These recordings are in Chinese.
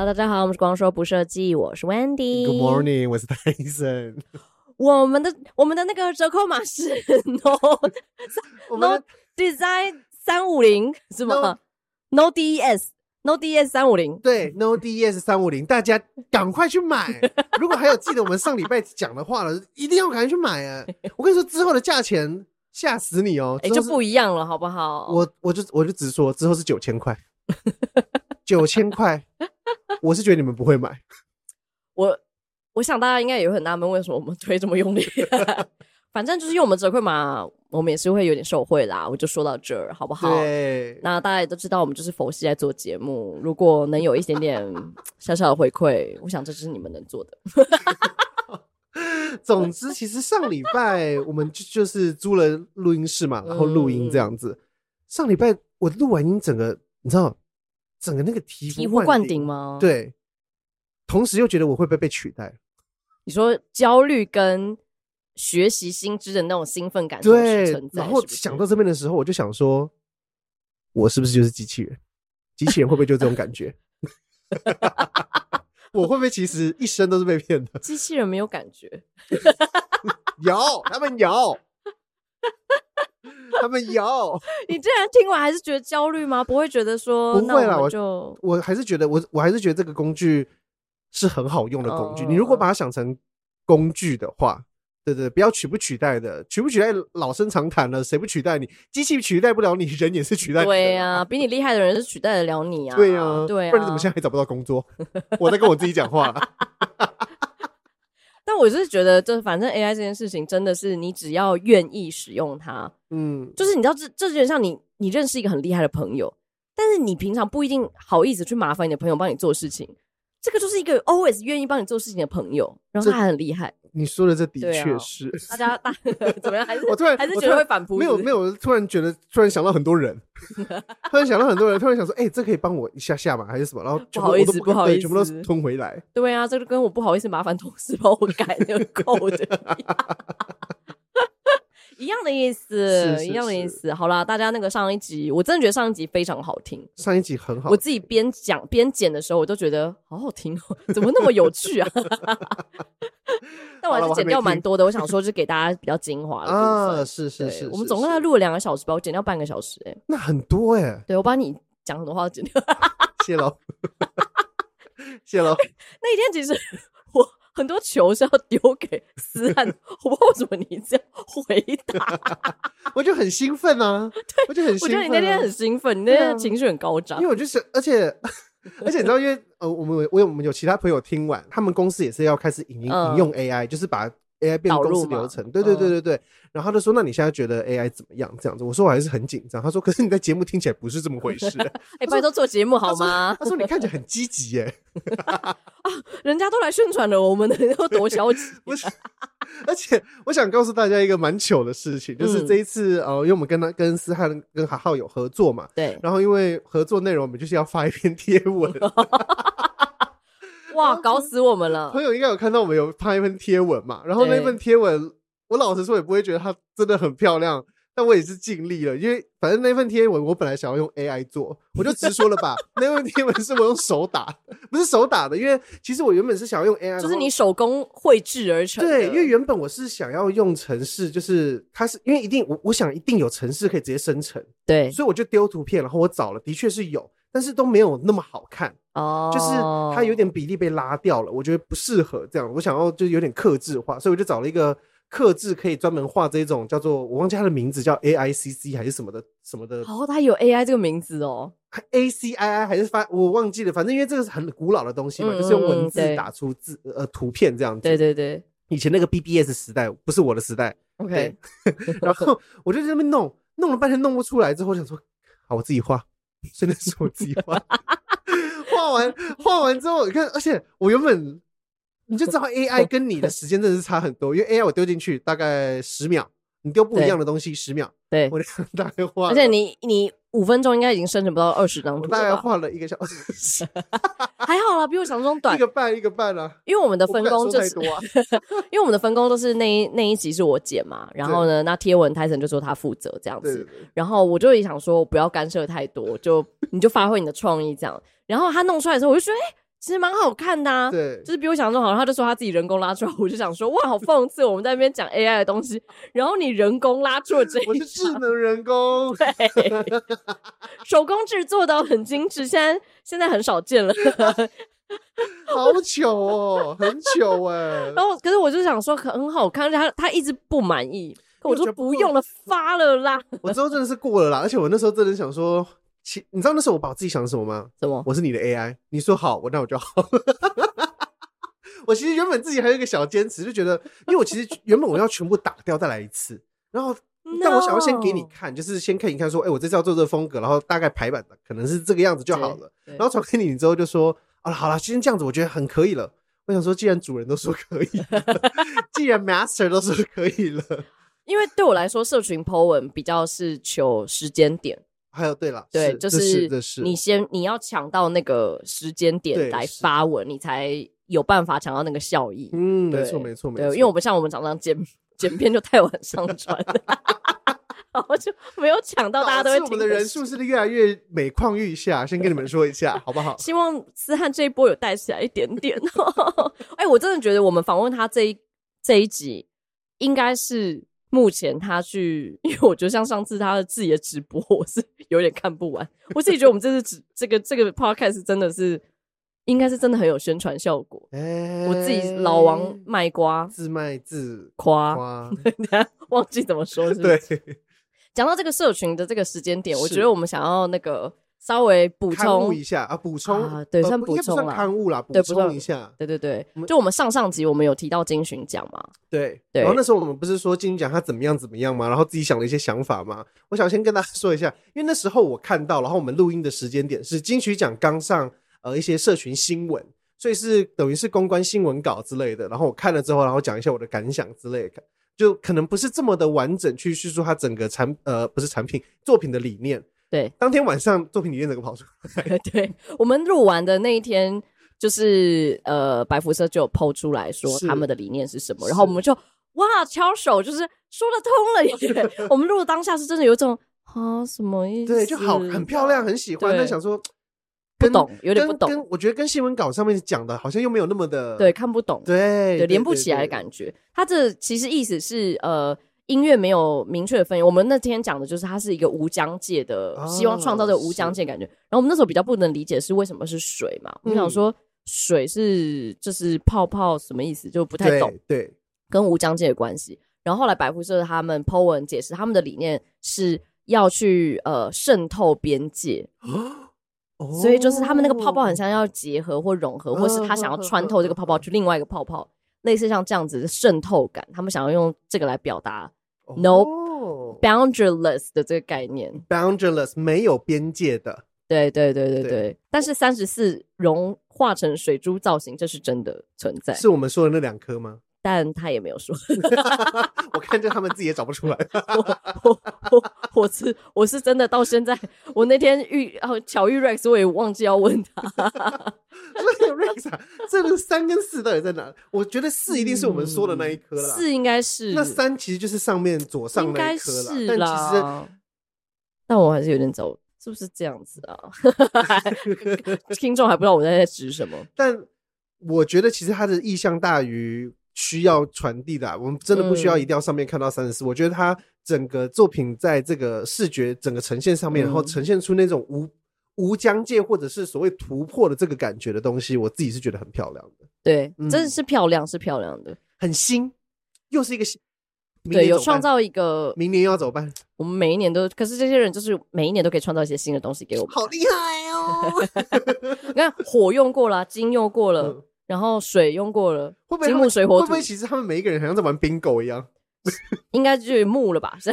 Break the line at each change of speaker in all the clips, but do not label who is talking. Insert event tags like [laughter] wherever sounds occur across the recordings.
好，大家好，我们是光说不设计，我是 Wendy。
Good morning，我是 Tyson。
我们的我们的那个折扣码是 No [laughs] No Design 三五零是吗？No DES No DES 三五零，
对 No DES 三五零，大家赶快去买。[laughs] 如果还有记得我们上礼拜讲的话了，一定要赶快去买啊！我跟你说，之后的价钱吓死你哦，哎、欸，
就不一样了，好不好？
我我就我就直说，之后是九千块，[laughs] 九千块，[laughs] 我是觉得你们不会买。
我我想大家应该也会很纳闷，为什么我们推这么用力？[laughs] 反正就是用我们折扣码，我们也是会有点受惠啦。我就说到这儿，好不好？
对。
那大家也都知道，我们就是佛系在做节目。如果能有一点点 [coughs] 小小的回馈，我想这就是你们能做的。[laughs]
总之，其实上礼拜我们就就是租了录音室嘛，然后录音这样子。嗯、上礼拜我录完音，整个你知道，整个那个醍
醍醐灌顶吗？
对。同时又觉得我会不会被取代？
你说焦虑跟。学习新知的那种兴奋感，
对。然后想到这边的时候，我就想说，我是不是就是机器人？机器人会不会就这种感觉？[laughs] 我会不会其实一生都是被骗的？
机器人没有感觉，[laughs]
有，他们有，他们有。[laughs]
你竟然听完还是觉得焦虑吗？不会觉得说，
不会啦，我
就
我，还是觉得我我还是觉得这个工具是很好用的工具。Oh. 你如果把它想成工具的话。对对，不要取不取代的，取不取代老生常谈了，谁不取代你？机器取代不了你，人也是取代。
对呀、啊，比你厉害的人是取代得了你啊。
对呀、啊，
对啊，
不然你怎么现在还找不到工作？[laughs] 我在跟我自己讲话。[laughs]
但我是觉得，就反正 AI 这件事情，真的是你只要愿意使用它，嗯，就是你知道，这这就有点像你你认识一个很厉害的朋友，但是你平常不一定好意思去麻烦你的朋友帮你做事情。这个就是一个 always 愿意帮你做事情的朋友，然后他很厉害。
你说的这的确是，
啊、大家大 [laughs] 怎么样？还是 [laughs]
我突然
还是觉得会反扑？
没有没有，突然觉得突然想到很多人，[laughs] 突然想到很多人，突然想说，哎、欸，这可以帮我一下下吗？还是什么？然后
不好意思，不好意思，
全部都吞回来。
对啊，这个跟我不好意思麻烦同事帮我改那个 code。一样的意思，是是是一样的意思。好啦，大家那个上一集，我真的觉得上一集非常好听。
上一集很好，
我自己边讲边剪的时候，我都觉得好好听哦，怎么那么有趣啊？[laughs] 但我还是剪掉蛮多的。我，想说，就给大家比较精华的 [laughs]
啊，是是是，
我们总共才录了两个小时吧，我剪掉半个小时，欸，哎，
那很多哎，欸。
对，我把你讲很多话都剪掉，[laughs]
谢喽，谢喽。
那一天其实。很多球是要丢给思翰，我不知道为什么你这样回答，[laughs]
我就很兴奋啊！对，我就很兴奋、啊，
我觉得你那天很兴奋，你那天情绪很高涨、啊。
因为我就是，而且 [laughs] 而且你知道，因为呃，我们我有我们有其他朋友听完，他们公司也是要开始引引用 AI，、嗯、就是把。AI 变公司流程，对对对对对，嗯、然后他就说：“那你现在觉得 AI 怎么样？”这样子，我说我还是很紧张。他说：“可是你在节目听起来不是这么回事。[laughs] ”
哎，拜托做节目好吗？
他说：“他说你看起来很积极耶。[laughs] ”
啊，人家都来宣传了，我们的要多消极。[laughs]
不是，而且我想告诉大家一个蛮糗的事情，就是这一次、嗯、呃，因为我们跟他跟思翰跟哈浩有合作嘛，
对，
然后因为合作内容，我们就是要发一篇贴文。
哇，搞死我们了！
朋友应该有看到我们有拍一份贴文嘛？然后那份贴文，我老实说也不会觉得它真的很漂亮，但我也是尽力了，因为反正那份贴文我本来想要用 AI 做，我就直说了吧，那份贴文是我用手打，不是手打的，因为其实我原本是想要用 AI，
就是你手工绘制而成。
对，因为原本我是想要用程式，就是它是因为一定我我想一定有程式可以直接生成，
对，
所以我就丢图片，然后我找了，的确是有。但是都没有那么好看哦，就是它有点比例被拉掉了，我觉得不适合这样。我想要就是有点克制化，所以我就找了一个克制可以专门画这种叫做我忘记它的名字叫 A I C C 还是什么的什么的。
哦，它有 A I 这个名字哦，[laughs]
A C I I 还是发我忘记了，反正因为这个是很古老的东西嘛，嗯、就是用文字打出字呃图片这样子。
对对对，
以前那个 B B S 时代不是我的时代。OK，[laughs] 然后我就在那边弄弄了半天弄不出来，之后我想说好我自己画。真的是我自己画，画完画完之后，你看，而且我原本你就知道 [laughs] AI 跟你的时间真的是差很多，因为 AI 我丢进去大概十秒，你丢不一样的东西十秒，
对，
我 [laughs] 大概画，
而且你你。五分钟应该已经生成不到二十张图了，
大概画了一个小时，[laughs]
还好啦，比我想象中短，
一个半一个半啊。
因为我们的分工就是，啊、[laughs] 因为我们的分工都是那一那一集是我剪嘛，然后呢，那贴文 Tyson 就说他负责这样子，然后我就也想说不要干涉太多，就你就发挥你的创意这样。然后他弄出来的时候，我就觉得，哎、欸，其实蛮好看的啊。
对，
就是比我想象中好，他就说他自己人工拉出来，我就想说哇，好讽刺，我们在那边讲 AI 的东西，然后你人工拉出了这一，
我是智能人工，
对，手工制作的很精致，现在现在很少见了。[laughs]
好糗哦，很糗 [laughs] 哎。
然后，可是我就想说很好看，而且他他一直不满意，我说不用了，发了啦。
我之后真的是过了啦，而且我那时候真的想说，其你知道那时候我把我自己想什么吗？
什么？
我是你的 AI，你说好，我那我就好。[laughs] 我其实原本自己还有一个小坚持，就觉得，因为我其实原本我要全部打掉再来一次，然后但我想要先给你看，就是先看一看说，哎，我这次要做这个风格，然后大概排版的可能是这个样子就好了。然后传给你之后就说。啊，好了，今天这样子我觉得很可以了。我想说，既然主人都说可以，[laughs] 既然 master 都说可以了，
因为对我来说，社群 po 文比较是求时间点。
还有，对了，
对，就是你先你要抢到那个时间点来发文，你才有办法抢到那个效益。
嗯，没错，没错，没错。
因为我们像我们常常剪剪片就太晚上传了。[laughs] 然后就没有抢到，大家都会听。我们
的人数是越来越每况愈下，先跟你们说一下，好不好？[laughs]
希望思翰这一波有带起来一点点。[laughs] 哎、欸，我真的觉得我们访问他这一这一集，应该是目前他去，因为我觉得像上次他的自己的直播，我是有点看不完。我自己觉得我们这次直这个这个 podcast 真的是，应该是真的很有宣传效果。欸、我自己老王卖瓜，
自卖自
夸，[laughs] 夸忘记怎么说是不是？
对。
讲到这个社群的这个时间点，我觉得我们想要那个稍微补充
一下啊，补充
啊，对，算补充了，
刊物啦，补充一下，
对对对，就我们上上集我们有提到金巡奖嘛，
对对，然后那时候我们不是说金巡奖他怎么样怎么样嘛，然后自己想了一些想法嘛，我想先跟大家说一下，因为那时候我看到，然后我们录音的时间点是金巡奖刚上呃一些社群新闻，所以是等于是公关新闻稿之类的，然后我看了之后，然后讲一下我的感想之类的。就可能不是这么的完整去叙述它整个产呃不是产品作品的理念。
对，
当天晚上作品理念怎么跑出来？[laughs]
对，我们录完的那一天，就是呃白辐射就有 po 出来说他们的理念是什么，然后我们就哇敲手，就是说得通了耶。[laughs] 我们录的当下是真的有一种啊什么意思？
对，就好很漂亮，很喜欢，但想说。
不懂，有点不懂。
跟我觉得跟新闻稿上面讲的，好像又没有那么的
对，看不懂。
对，
对，连不起来的感觉。他这其实意思是，呃，音乐没有明确的分。我们那天讲的就是，它是一个无疆界的，希望创造这个无疆界感觉。然后我们那时候比较不能理解是为什么是水嘛？我们想说水是就是泡泡什么意思，就不太懂。
对，
跟无疆界的关系。然后后来百福社他们 po 文解释，他们的理念是要去呃渗透边界。所以就是他们那个泡泡很像要结合或融合，或是他想要穿透这个泡泡去另外一个泡泡，类似像这样子的渗透感，他们想要用这个来表达 no boundaryless 的这个概念
，boundaryless 没有边界的，对
对对对。对。但是三十四融化成水珠造型，这是真的存在，
是我们说的那两颗吗？
但他也没有说，[laughs]
我看见他们自己也找不出来。[laughs]
我我我我是我是真的到现在，我那天遇哦巧遇 Rex，我也忘记要问他。[laughs]
那个 Rex 啊，这个三跟四到底在哪？我觉得四一定是我们说的那一颗了，
四应该是。
那三其实就是上面左上那一颗了，但其实，
但我还是有点走，是不是这样子啊？听众还不知道我在在指什么，
但我觉得其实他的意向大于。需要传递的、啊，我们真的不需要一定要上面看到三十四。我觉得他整个作品在这个视觉整个呈现上面，嗯、然后呈现出那种无无疆界或者是所谓突破的这个感觉的东西，我自己是觉得很漂亮的。
对，嗯、真的是漂亮，是漂亮的，
很新，又是一个新。
对，有创造一个。
明年要怎么办？
我们每一年都，可是这些人就是每一年都可以创造一些新的东西给我们。
好厉害哦！[laughs]
你看，火用过了，金用过了。嗯然后水用过了，会不会金木水火土？
会不会其实他们每一个人好像在玩 bingo 一样？[laughs]
应该就是木了吧？是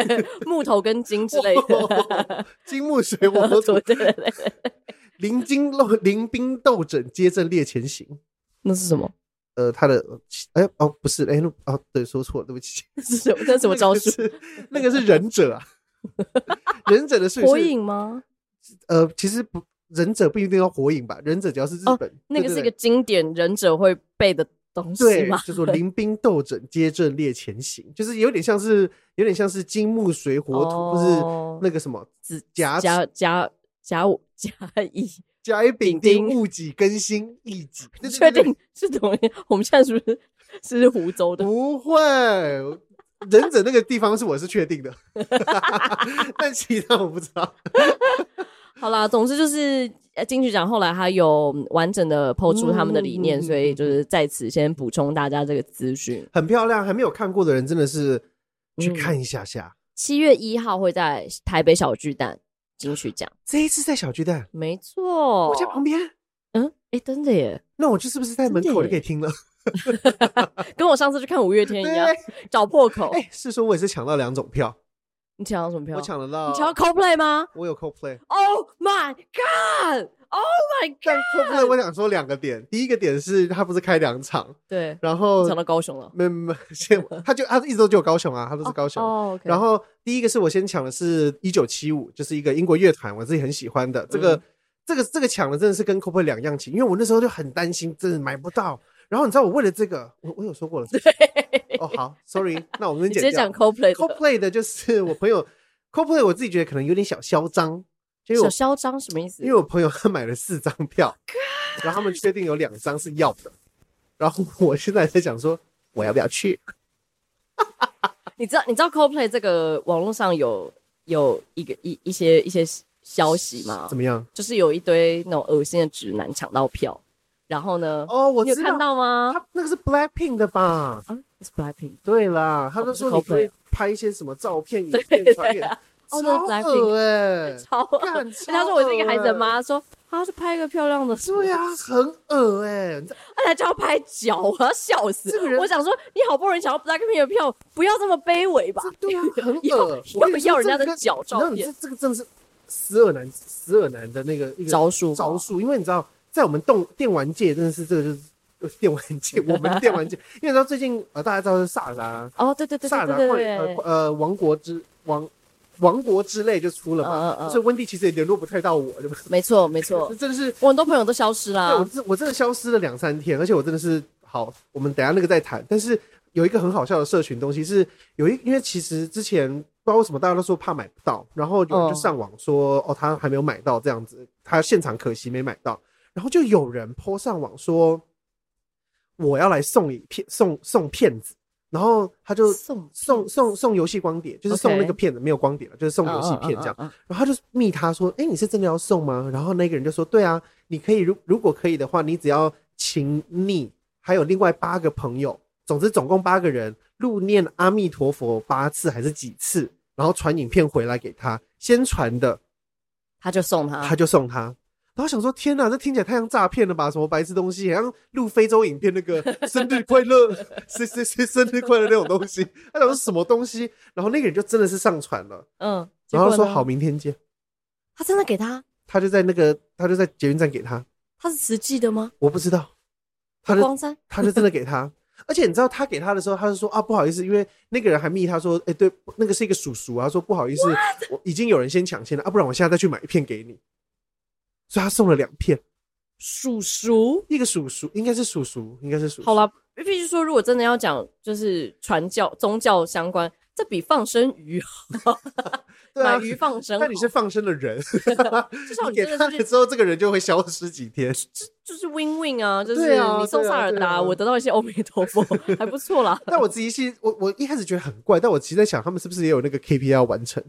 [laughs] 木头跟金之类的，
金木水火土。[laughs] 对对对，临金漏临兵斗阵，接阵列前行。
那是什么？
呃，他的哎哦不是哎哦对，说错了，对不起。
是什么？那什么招式？
那个是忍者啊，忍者的是
火影吗？
呃，其实不。忍者不一定要火影吧？忍者只要是日本，
那个是一个经典忍者会背的东西嘛？
就说临兵斗阵，皆阵列前行，就是有点像是有点像是金木水火土，不是那个什么子
甲甲甲甲乙
甲乙丙丁戊己庚辛乙己，[laughs]
确定是同一？我们现在是不是是湖州的？
不会，忍者那个地方是我是确定的，[laughs] 但其他我不知道。[laughs]
好啦，总之就是金曲奖后来还有完整的抛出他们的理念，嗯、所以就是在此先补充大家这个资讯，
很漂亮。还没有看过的人真的是去看一下下。
七、嗯、月一号会在台北小巨蛋金曲奖，
这一次在小巨蛋，
没错，
我家旁边。
嗯，哎、欸，真的耶，
那我就是不是在门口就可以听了？[laughs]
跟我上次去看五月天一样，[laughs] 找破口。
哎、欸，是说我也是抢到两种票。
你抢到什么票？
我抢得到。
你抢到 Coldplay 吗？
我有 Coldplay。
Oh my god! Oh my god!
但 Coldplay 我想说两个点，第一个点是他不是开两场，
对，
然后
抢到高雄了。
没没，[laughs] 先他就他一直都只有高雄啊，他都是高雄。哦，然后第一个是我先抢的是一九七五，就是一个英国乐团，我自己很喜欢的。这个这个这个抢的真的是跟 Coldplay 两样情，因为我那时候就很担心，真的买不到。然后你知道我为了这个，我我有说过了。对。哦 [laughs] 好，Sorry，那我们直接
讲 Coldplay。
Coldplay 的就是我朋友。Coldplay 我自己觉得可能有点小嚣张，
小嚣张什么意思？
因为我朋友他买了四张票然后他们确定有两张是要的，然后我现在在想说我要不要去？
你知道你知道 Coldplay 这个网络上有有一个一一些一些消息吗？
怎么样？
就是有一堆那种恶心的直男抢到票，然后呢？
哦，我
你有看到吗？
他那个是 Blackpink 的吧？
啊，是 Blackpink。
对啦，他都说你可以拍一些什么照片、影片传给。超恶哎，[laughs]
超恶！人家说我是一个孩子的妈，说他是拍一个漂亮的，
对呀，很恶哎！
他还叫他拍脚，我要笑死！我想说，你好不容易抢到 Blackpink 的票，不要这么卑微吧？
对啊，[laughs] 很恶！
要不要人家的脚照片？
这这个真的是死恶男，死恶男的那个
招数
招数，因为你知道，在我们动电玩界，真的是这个就是电玩界，[laughs] 我们电玩界，因为你知道最近呃，大家知道是萨尔达
哦，对对对，萨尔达
呃呃王国之王。王国之泪就出了嘛，嗯嗯、所以温蒂其实也联络不太到我，对不对？
没错，没错，[laughs]
真的是
我很多朋友都消失了。
对，我真我真的消失了两三天，而且我真的是好，我们等下那个再谈。但是有一个很好笑的社群东西是有一，因为其实之前不知道为什么大家都说怕买不到，然后有人就上网说、嗯、哦，他还没有买到这样子，他现场可惜没买到，然后就有人 po 上网说我要来送一片送送骗子。然后他就送送送送游戏光碟，就是送那个骗子，没有光碟了，就是送游戏片这样。然后他就密他说：“哎，你是真的要送吗？”然后那个人就说：“对啊，你可以，如如果可以的话，你只要请你还有另外八个朋友，总之总共八个人，入念阿弥陀佛八次还是几次，然后传影片回来给他，先传的，
他就送他，
他就送他。”然后想说，天哪，这听起来太像诈骗了吧？什么白痴东西，好像录非洲影片那个 [laughs] 生日快乐，谁谁谁生日快乐那种东西。[laughs] 他想说什么东西？然后那个人就真的是上传了，嗯，然后说好，明天见。
他真的给他？
他就在那个，他就在捷运站给他。
他是实际的吗？
我不知道。他就光山，他就真的给他。[laughs] 而且你知道他给他的时候，他就说啊，不好意思，因为那个人还密他说，哎，对，那个是一个叔叔啊，说不好意思?我已经有人先抢先了啊，不然我现在再去买一片给你。所以他送了两片，
叔叔，
一个叔叔，应该是叔叔，应该是叔叔。
好了，必须说，如果真的要讲，就是传教宗教相关，这比放生鱼好，[laughs] 对啊，买鱼放生。
但你是放生的人，[laughs] 至少你给他了之后，这个人就会消失几天，
就就是 win win 啊，就是你送萨尔达，我得到一些欧美陀佛，[laughs] 还不错啦。
但我自己是，我我一开始觉得很怪，但我其实在想，他们是不是也有那个 KPI 要完成？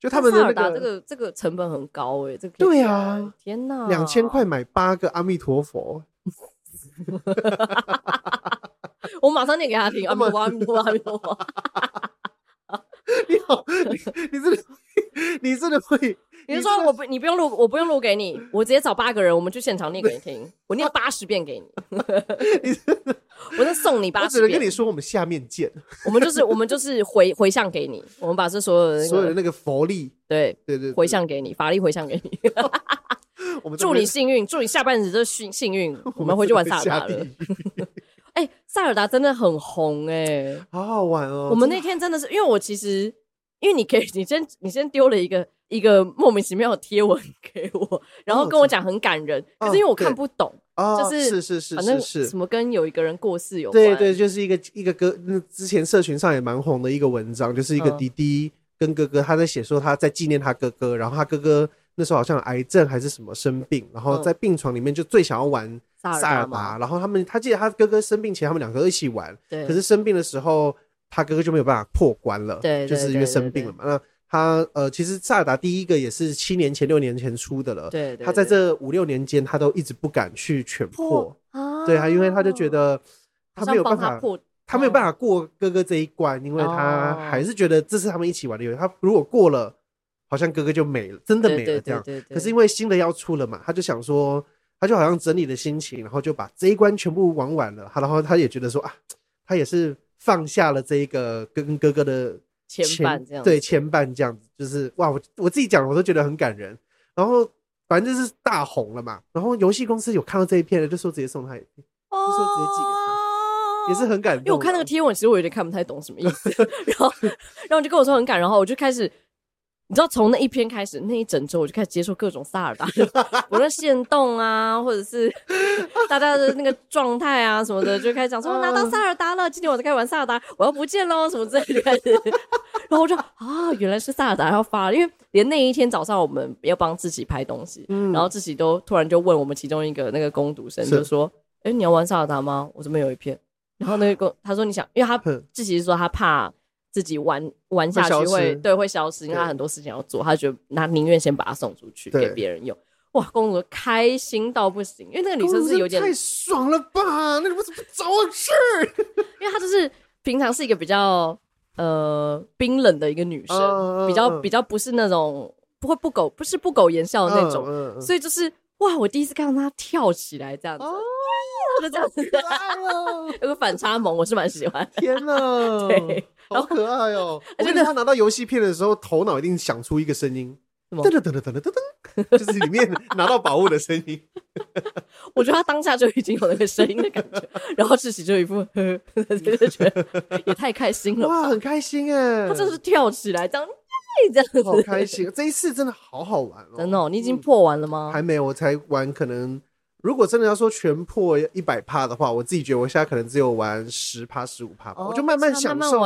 就他们的那个，
这个这个成本很高诶，这个
对啊，
天哪，
两千块买八个阿弥陀佛，[laughs]
我马上念给他听，阿弥陀佛，[laughs] 阿弥陀佛，阿弥陀佛。[laughs]
你好，你你真的，你真的会？
你是说我不，你不用录，我不用录给你，我直接找八个人，我们去现场念给你听，我念八十遍给你。[laughs] 我再送你八十遍。我
只能跟你说，我们下面见。
我们就是我们就是回回向给你，我们把这所有的
所有的那个佛力，
对
对对，
回向给你，法力回向给你。[laughs] 我们祝你幸运，祝你下半辈子都幸幸运。我们回去玩萨尔达了。哎，萨尔达真的很红哎，
好好玩哦。
我们那天真的是，因为我其实因为你可以，你先你先丢了一个。一个莫名其妙的贴文给我，然后跟我讲很感人，可是因为我看不懂，就是
是是是，反正是
什么跟有一个人过世有关，
对对，就是一个一个哥，那之前社群上也蛮红的一个文章，就是一个弟弟跟哥哥，他在写说他在纪念他哥哥，然后他哥哥那时候好像癌症还是什么生病，然后在病床里面就最想要玩萨尔达，然后他们他记得他哥哥生病前他们两个一起玩，对，可是生病的时候他哥哥就没有办法破关了，对，就是因为生病了嘛。那他呃，其实萨尔达第一个也是七年前六年前出的了，对，他在这五六年间他都一直不敢去全破，对啊，因为他就觉得他没有办法破。他没有办法过哥哥这一关，因为他还是觉得这是他们一起玩的游戏。他如果过了，好像哥哥就没了，真的没了这样。可是因为新的要出了嘛，他就想说，他就好像整理了心情，然后就把这一关全部玩完了。他然后他也觉得说啊，他也是放下了这一个跟哥哥的牵绊，这样对牵绊这样子，就是哇，我我自己讲我都觉得很感人。然后反正就是大红了嘛。然后游戏公司有看到这一片的，就说直接送他一片，就说直接寄给他。也是很感动，因为我
看那个贴文，其实我有点看不太懂什么意思。[laughs] 然后，然后就跟我说很感，然后我就开始，你知道，从那一篇开始，那一整周我就开始接受各种萨尔达，我的限动啊，或者是大家的那个状态啊什么的，就开始讲说我拿到萨尔达了，今天我在开始玩萨尔达，我要不见喽什么之类的开始。然后我就啊，原来是萨尔达要发了，因为连那一天早上我们要帮自己拍东西，嗯、然后自己都突然就问我们其中一个那个攻读生，就说：“哎，你要玩萨尔达吗？我这边有一片。”然后那个他说，你想，因为他自己是说他怕自己玩玩下去会对会消失，因为他很多事情要做，他觉得他宁愿先把它送出去给别人用。哇，公主开心到不行，因为那个女生是有点
太爽了吧？那你为什么不找我去？[laughs]
因为她就是平常是一个比较呃冰冷的一个女生，比较比较不是那种不会不苟不是不苟言笑的那种，所以就是哇，我第一次看到她跳起来这样子。[laughs] 就这样子，[laughs] 有个反差萌，我是蛮喜欢。
天哪，对，好可爱哦！[laughs] 而且他拿到游戏片的时候，头脑一定想出一个声音，噔噔噔噔噔噔噔，就是里面拿到宝物的声音。[laughs]
我觉得他当下就已经有那个声音的感觉，[laughs] 然后志祺就一副呵，就觉得也太开心了，
哇，很开心哎！
他真是跳起来这样，这样子，
好开心！这一次真的好好玩哦，
真的，你已经破完了吗？
还没有，我才玩，可能。如果真的要说全破一百趴的话，我自己觉得我现在可能只有玩十趴十五趴，我就慢慢享受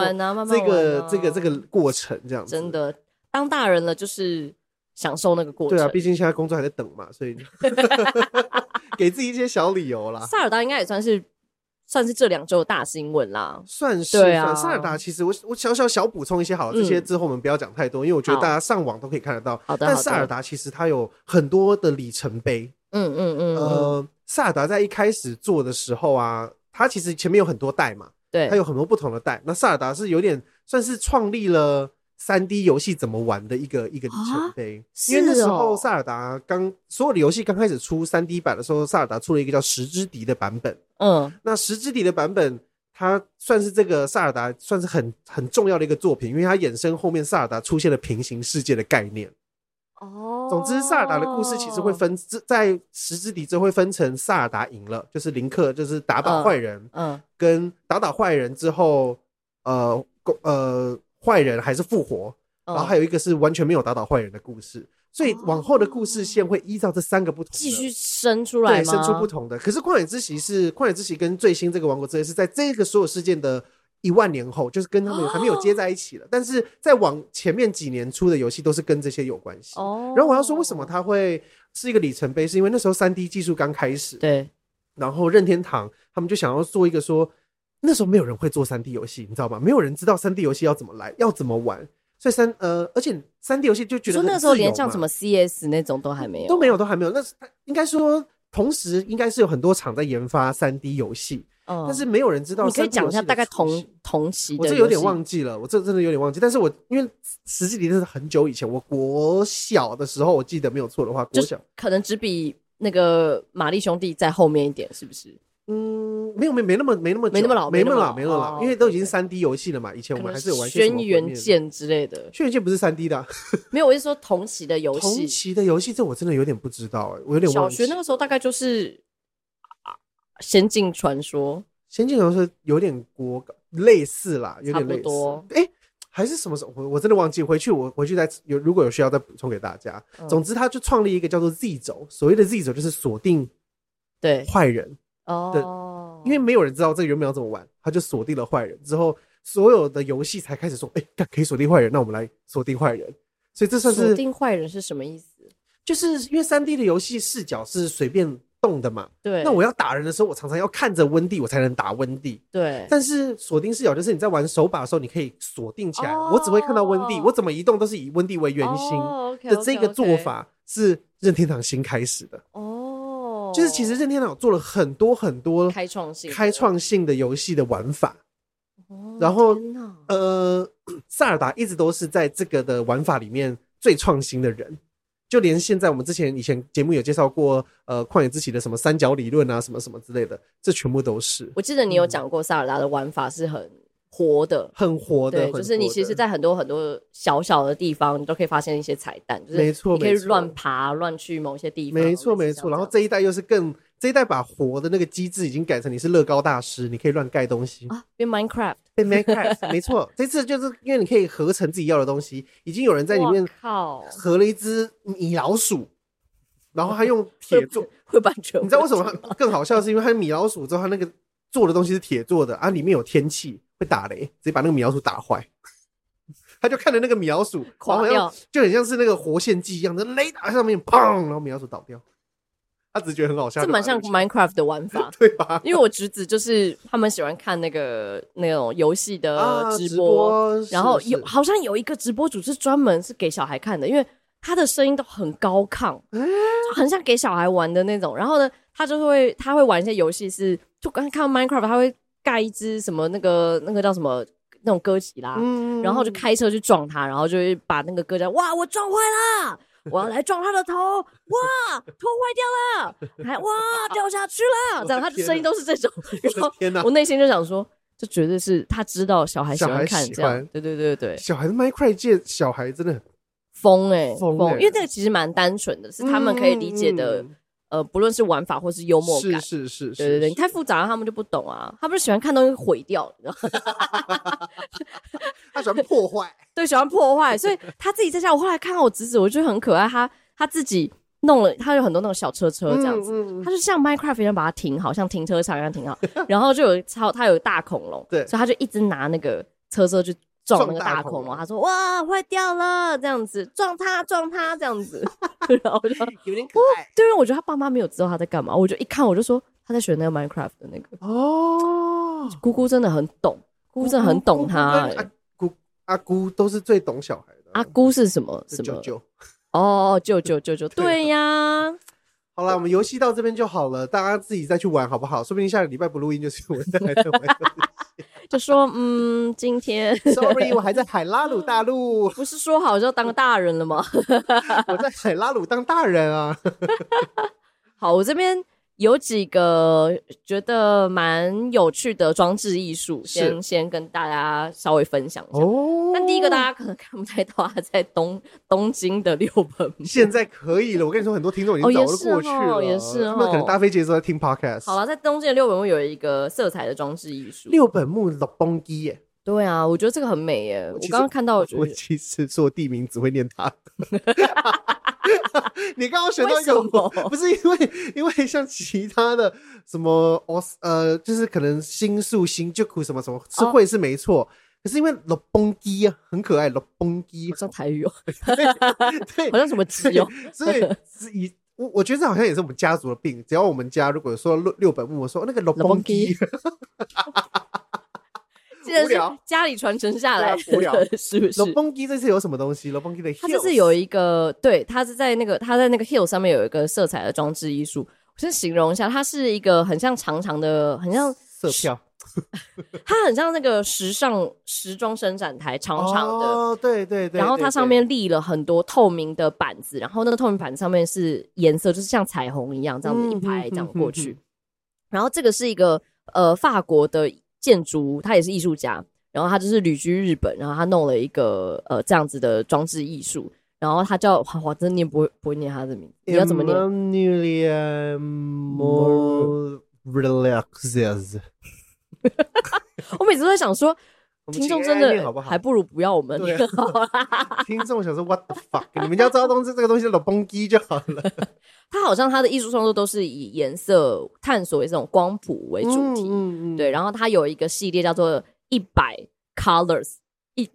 这个这个这个过程，这样子。
真的，当大人了就是享受那个过程。
对啊，毕竟现在工作还在等嘛，所以 [laughs] [laughs] 给自己一些小理由啦。
萨尔达应该也算是算是这两周的大新闻啦，
算是。对啊，萨尔达其实我我小小小补充一些好了，这些之后我们不要讲太多，因为我觉得大家上网都可以看得到。好的。但萨尔达其实它有很多的里程碑。嗯嗯嗯，呃，萨尔达在一开始做的时候啊，他其实前面有很多代嘛，对，他有很多不同的代。那萨尔达是有点算是创立了三 D 游戏怎么玩的一个一个里程碑，因为那时候萨尔达刚所有的游戏刚开始出三 D 版的时候，萨尔达出了一个叫《时之笛》的版本。嗯，那《时之笛》的版本，它算是这个萨尔达算是很很重要的一个作品，因为它衍生后面萨尔达出现了平行世界的概念。哦，总之，萨尔达的故事其实会分在时之底之后会分成萨尔达赢了，就是林克就是打倒坏人，嗯，跟打倒坏人之后，呃，呃，坏人还是复活，然后还有一个是完全没有打倒坏人的故事，所以往后的故事线会依照这三个不同
继续生出来，
对，生出不同的。可是旷野之息是旷野之息跟最新这个王国之泪是在这个所有事件的。一万年后，就是跟他们还没有接在一起了。但是在往前面几年出的游戏都是跟这些有关系。哦。然后我要说，为什么它会是一个里程碑？是因为那时候三 D 技术刚开始。对。然后任天堂他们就想要做一个说，那时候没有人会做三 D 游戏，你知道吗？没有人知道三 D 游戏要怎么来，要怎么玩。所以三呃，而且三 D 游戏就觉得说那时候连
像什么 CS 那种都还没有，
都没有，都还没有。那是应该说，同时应该是有很多厂在研发三 D 游戏。但是没有人知道。你
可以讲一下大概同同期的。
我这有点忘记了，我这真的有点忘记。但是我因为实际里是很久以前，我国小的时候，我记得没有错的话，国小
可能只比那个玛丽兄弟在后面一点，是不是？
嗯，没有没没那么没那么
没那么老，
没那么老，没那么老，因为都已经三 D 游戏了嘛。以前我们还是有玩轩
辕剑之类的。
轩辕剑不是三 D 的，[laughs]
没有，我是说同期的游戏。
同期的游戏，这我真的有点不知道哎，我有点忘记。
小学那个时候大概就是啊，仙境传说。
仙境传说有点国类似啦，有点类似。哎、欸，还是什么时候？我我真的忘记。回去我回去再有，如果有需要再补充给大家。嗯、总之，他就创立一个叫做 Z 轴，所谓的 Z 轴就是锁定对坏人哦，因为没有人知道这个原本要怎么玩，他就锁定了坏人之后，所有的游戏才开始说，哎、欸，可以锁定坏人，那我们来锁定坏人。所以这算是
锁定坏人是什么意思？
就是因为三 D 的游戏视角是随便动的嘛，
对。
那我要打人的时候，我常常要看着温蒂，我才能打温蒂。
对。
但是锁定视角就是你在玩手把的时候，你可以锁定起来，我只会看到温蒂，我怎么移动都是以温蒂为圆心的这个做法是任天堂新开始的哦。就是其实任天堂做了很多很多
开创性
开创性的游戏的玩法，哦然后呃，[clears throat] 塞尔达一直都是在这个的玩法里面最创新的人。就连现在我们之前以前节目有介绍过，呃，旷野之息的什么三角理论啊，什么什么之类的，这全部都是。
我记得你有讲过萨尔达的玩法是很活的，
很活的，
对，就是你其实，在很多很多小小的地方，你都可以发现一些彩蛋，就是
没错，
你可以乱爬乱去某些地方，
没错没错。然后这一代又是更。这一代把活的那个机制已经改成你是乐高大师，你可以乱盖东西
啊，变 Minecraft，
变 Minecraft，[laughs] 没错。这次就是因为你可以合成自己要的东西，已经有人在里面合了一只米老鼠，然后他用铁做，
会版权。
你知道为什么他更好笑？是因为他米老鼠之后，他那个做的东西是铁做的啊，里面有天气会打雷，直接把那个米老鼠打坏。他就看着那个米老鼠垮掉，就很像是那个活献祭一样的雷打上面，砰，然后米老鼠倒掉。他只觉得很好笑，
这蛮像 Minecraft 的玩法，[laughs]
对吧？
因为我侄子就是他们喜欢看那个那种游戏的直播，然后有好像有一个直播主是专门是给小孩看的，因为他的声音都很高亢，很像给小孩玩的那种。然后呢，他就会他会玩一些游戏，是就刚才看到 Minecraft，他会盖一只什么那个那个叫什么那种哥吉拉，然后就开车去撞他，然后就会把那个哥吉拉哇，我撞坏了。我要来撞他的头，哇，头坏掉了，还哇掉下去了，这样他的声音都是这种。然后我内心就想说，这绝对是他知道小孩喜欢看这样。对对对对，
小孩子 Minecraft 界小孩真的很
疯哎疯，因为这个其实蛮单纯的，是他们可以理解的。呃，不论是玩法或是幽默感，
是是是，
对对对，你太复杂了，他们就不懂啊。他不是喜欢看东西毁掉，[laughs]
他喜欢破坏，
对，喜欢破坏，所以他自己在家。我后来看到我侄子，我觉得很可爱。他他自己弄了，他有很多那种小车车这样子，他就像 Minecraft 一样把它停好，像停车场一样停好。然后就有超，他有大恐龙，对，所以他就一直拿那个车车去。撞那个大恐龙，他说：“哇，坏掉了，这样子撞他，撞他，这样子。[laughs] ”然后我就
有点可爱。
对，因为我觉得他爸妈没有知道他在干嘛，我就一看我就说他在学那个 Minecraft 的那个。哦，姑姑真的很懂，姑姑真的很懂他。
阿姑都是最懂小孩的。
阿姑是什么？什么？
舅舅。
哦，舅舅舅舅，[laughs] 对呀。
好了，我们游戏到这边就好了，大家自己再去玩好不好？说不定下个礼拜不录音就是我再。[laughs]
就说嗯，今天 [laughs]
sorry，我还在海拉鲁大陆，
不是说好就要当大人了吗？
我在海拉鲁当大人啊。
好，我这边。有几个觉得蛮有趣的装置艺术，先先跟大家稍微分享一下。哦，那第一个大家可能看不太到，他在东东京的六本木。
现在可以了，我跟你说，很多听众已经早就过去了，
也是哦，
他们可能搭飞机的时候在听 podcast。
好了，在东京的六本木有一个色彩的装置艺术。
六本木六本木耶。
对啊，我觉得这个很美耶。我刚刚看到我，
我其实做地名只会念它。[laughs] [laughs] 你刚刚选到一个，不是因为 [laughs] 因为像其他的什么哦呃，就是可能新宿新宿什么什么是会是没错，可是因为六本木啊很可爱，六本木
像台语哦，
对，
好像什么鸡哦，
所以以我我觉得这好像也是我们家族的病，只要我们家如果说六六本木，我说那个六本木。[laughs]
无聊，家里传承下来无聊 [laughs] 是不是？
六本木这次有什么东西？罗蹦基的，
它就是有一个，对，它是在那个，它在那个 hill 上面有一个色彩的装置艺术。我先形容一下，它是一个很像长长的，很像
色票，[laughs]
它很像那个时尚时装伸展台，长长的，
哦，对对对。
然后它上面立了很多透明的板子，然后那个透明板子上面是颜色，就是像彩虹一样，这样子一排这样过去。然后这个是一个呃法国的。建筑，他也是艺术家，然后他就是旅居日本，然后他弄了一个呃这样子的装置艺术，然后他叫，我真的念不会不会念他的名字，你要怎么念
n e l i m o r e r e l a x e s？
我每次都在想说，听众真的还不如不要我们念好了。[laughs]
听众想说 What the fuck？你们家知道东西这个东西老崩机就好了。[laughs]
他好像他的艺术创作都是以颜色探索为这种光谱为主题，嗯嗯、对。然后他有一个系列叫做一百 colors，一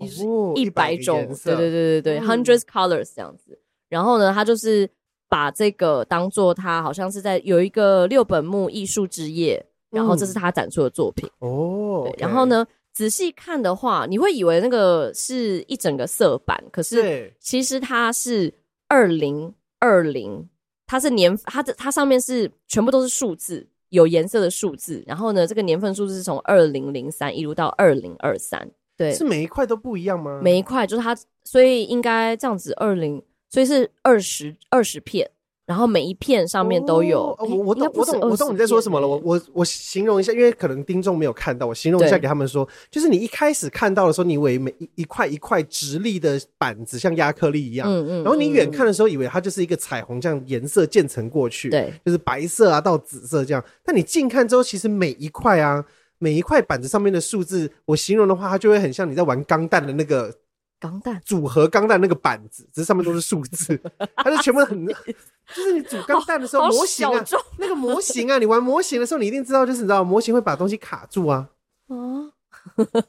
一百种，对对对对对，hundreds colors 这样子。然后呢，他就是把这个当做他好像是在有一个六本木艺术之夜，然后这是他展出的作品哦。对，然后呢，仔细看的话，你会以为那个是一整个色板，可是其实它是二零二零，它是年，它的它上面是全部都是数字，有颜色的数字。然后呢，这个年份数字是从二零零三一路到二零二三。对，
是每一块都不一样吗？
每一块就是它，所以应该这样子二零。所以是二十二十片，然后每一片上面都有。
哦、我我懂我懂我懂你在说什么了。我我我形容一下，因为可能听众没有看到，我形容一下给他们说，就是你一开始看到的时候，你以为每一一块一块直立的板子像压克力一样，嗯嗯，然后你远看的时候，以为它就是一个彩虹这样颜色渐层过去，对，就是白色啊到紫色这样。但你近看之后，其实每一块啊，每一块板子上面的数字，我形容的话，它就会很像你在玩钢弹的那个。
钢弹
组合钢弹那个板子，这上面都是数字，它就全部很，[laughs] 就是你组钢弹的时候，模型啊，那个模型啊，你玩模型的时候，你一定知道，就是你知道模型会把东西卡住啊。哦，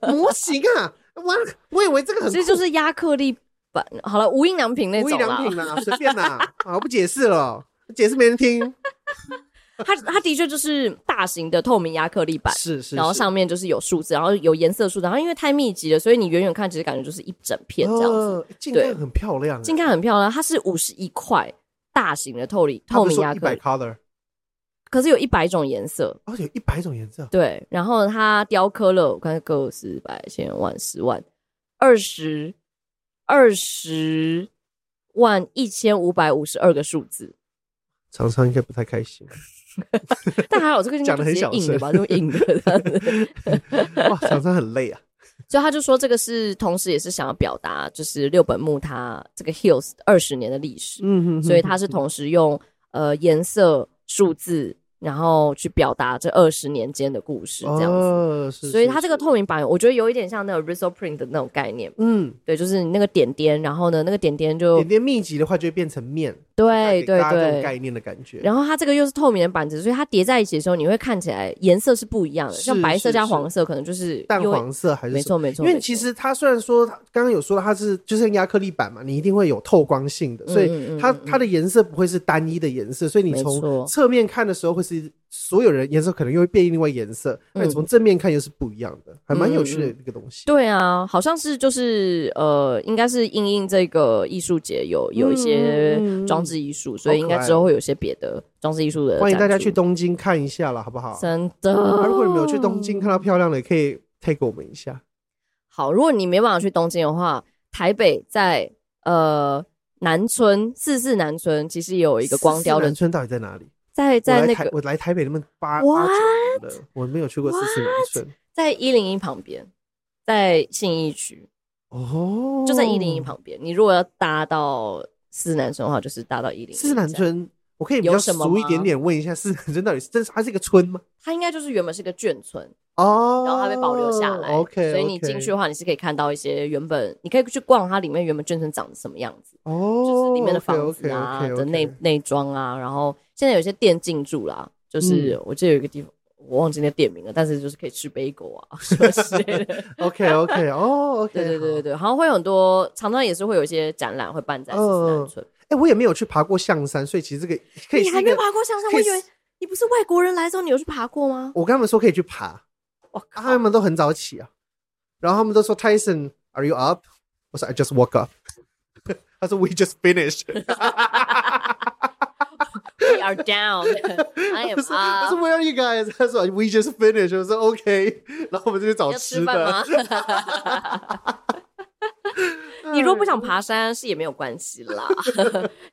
模型啊，玩，我以为这个很，
其实就是亚克力板。好了，无印良品那种，无印
良品啊，随便啦，好，不解释了，解释没人听。
它它的确就是大型的透明亚克力板，
是是，
然后上面就是有数字，然后有颜色数字，然后因为太密集了，所以你远远看其实感觉就是一整片这样子，
近看很漂亮，
近看很漂亮。它是五十一块大型的透明透明亚克力，可是有一百种颜色，
而且有一百种颜色，
对。然后它雕刻了，我看个四百千万十万二十二十万一千五百五十二个数字，
厂商应该不太开心。[laughs]
但还好，这个讲的很小声吧，就硬的这样子。[laughs]
哇，厂商很累啊。
所以他就说，这个是同时也是想要表达，就是六本木它这个 Hills 二十年的历史。嗯哼，所以他是同时用呃颜色、数字。然后去表达这二十年间的故事，这样子，哦、是是是，所以它这个透明版，我觉得有一点像那个 Riso Print 的那种概念。嗯，对，就是你那个点点，然后呢，那个点点就
点点密集的话，就会变成面。
对对对，
概念的感觉。
然后它这个又是透明的板子，所以它叠在一起的时候，你会看起来颜色是不一样的。像白色加黄色，可能就是
淡黄色还是
没错没错。
因为其实它虽然说刚刚有说它是就是亚克力板嘛，你一定会有透光性的，所以它它的颜色不会是单一的颜色，所以你从侧面看的时候会是。所有人颜色可能又会变另外颜色，那你从正面看又是不一样的，还蛮有趣的一个东西。
对啊，好像是就是呃，应该是应应这个艺术节有有一些装置艺术，所以应该之后会有些别的装置艺术的。
欢迎大家去东京看一下了，好不好？
真的，
如果你没有去东京看到漂亮的，也可以 take 我们一下。
好，如果你没办法去东京的话，台北在呃南村四四南村，其实也有一个光雕的。
南村到底在哪里？
在在那个，
我来台北那么八八九年了，我没有去过四四南村，
在一零一旁边，在信义区哦，就在一零一旁边。你如果要搭到四四南村的话，就是搭到一零。
四四南村，我可以比较熟一点点问一下，四四南村到底是真是它是一个村吗？
它应该就是原本是一个眷村哦，然后它被保留下来。OK，所以你进去的话，你是可以看到一些原本你可以去逛它里面原本眷村长什么样子哦，就是里面的房子啊的内内装啊，然后。现在有些店进驻啦，就是我记得有一个地方，我忘记那店名了，但是就是可以吃贝果啊 [laughs] 什么之类的。[laughs]
OK OK 哦，OK，[laughs]
对对对对，好像会有很多，常常也是会有一些展览会办在四四南村。
哎，我也没有去爬过象山，所以其实这个可以。
你还没有爬过象山？我以为你不是外国人来的时候，你有去爬过吗？
我跟他们说可以去爬，哇，他们都很早起啊，然后他们都说 Tyson，Are you up？我说 I just woke up。他说 We just finished。
We are down. [laughs] I am up.
他说 Where are you guys？他说 We just finished. 我说 OK。然后我们就去找吃的。
你如果不想爬山，是也没有关系啦。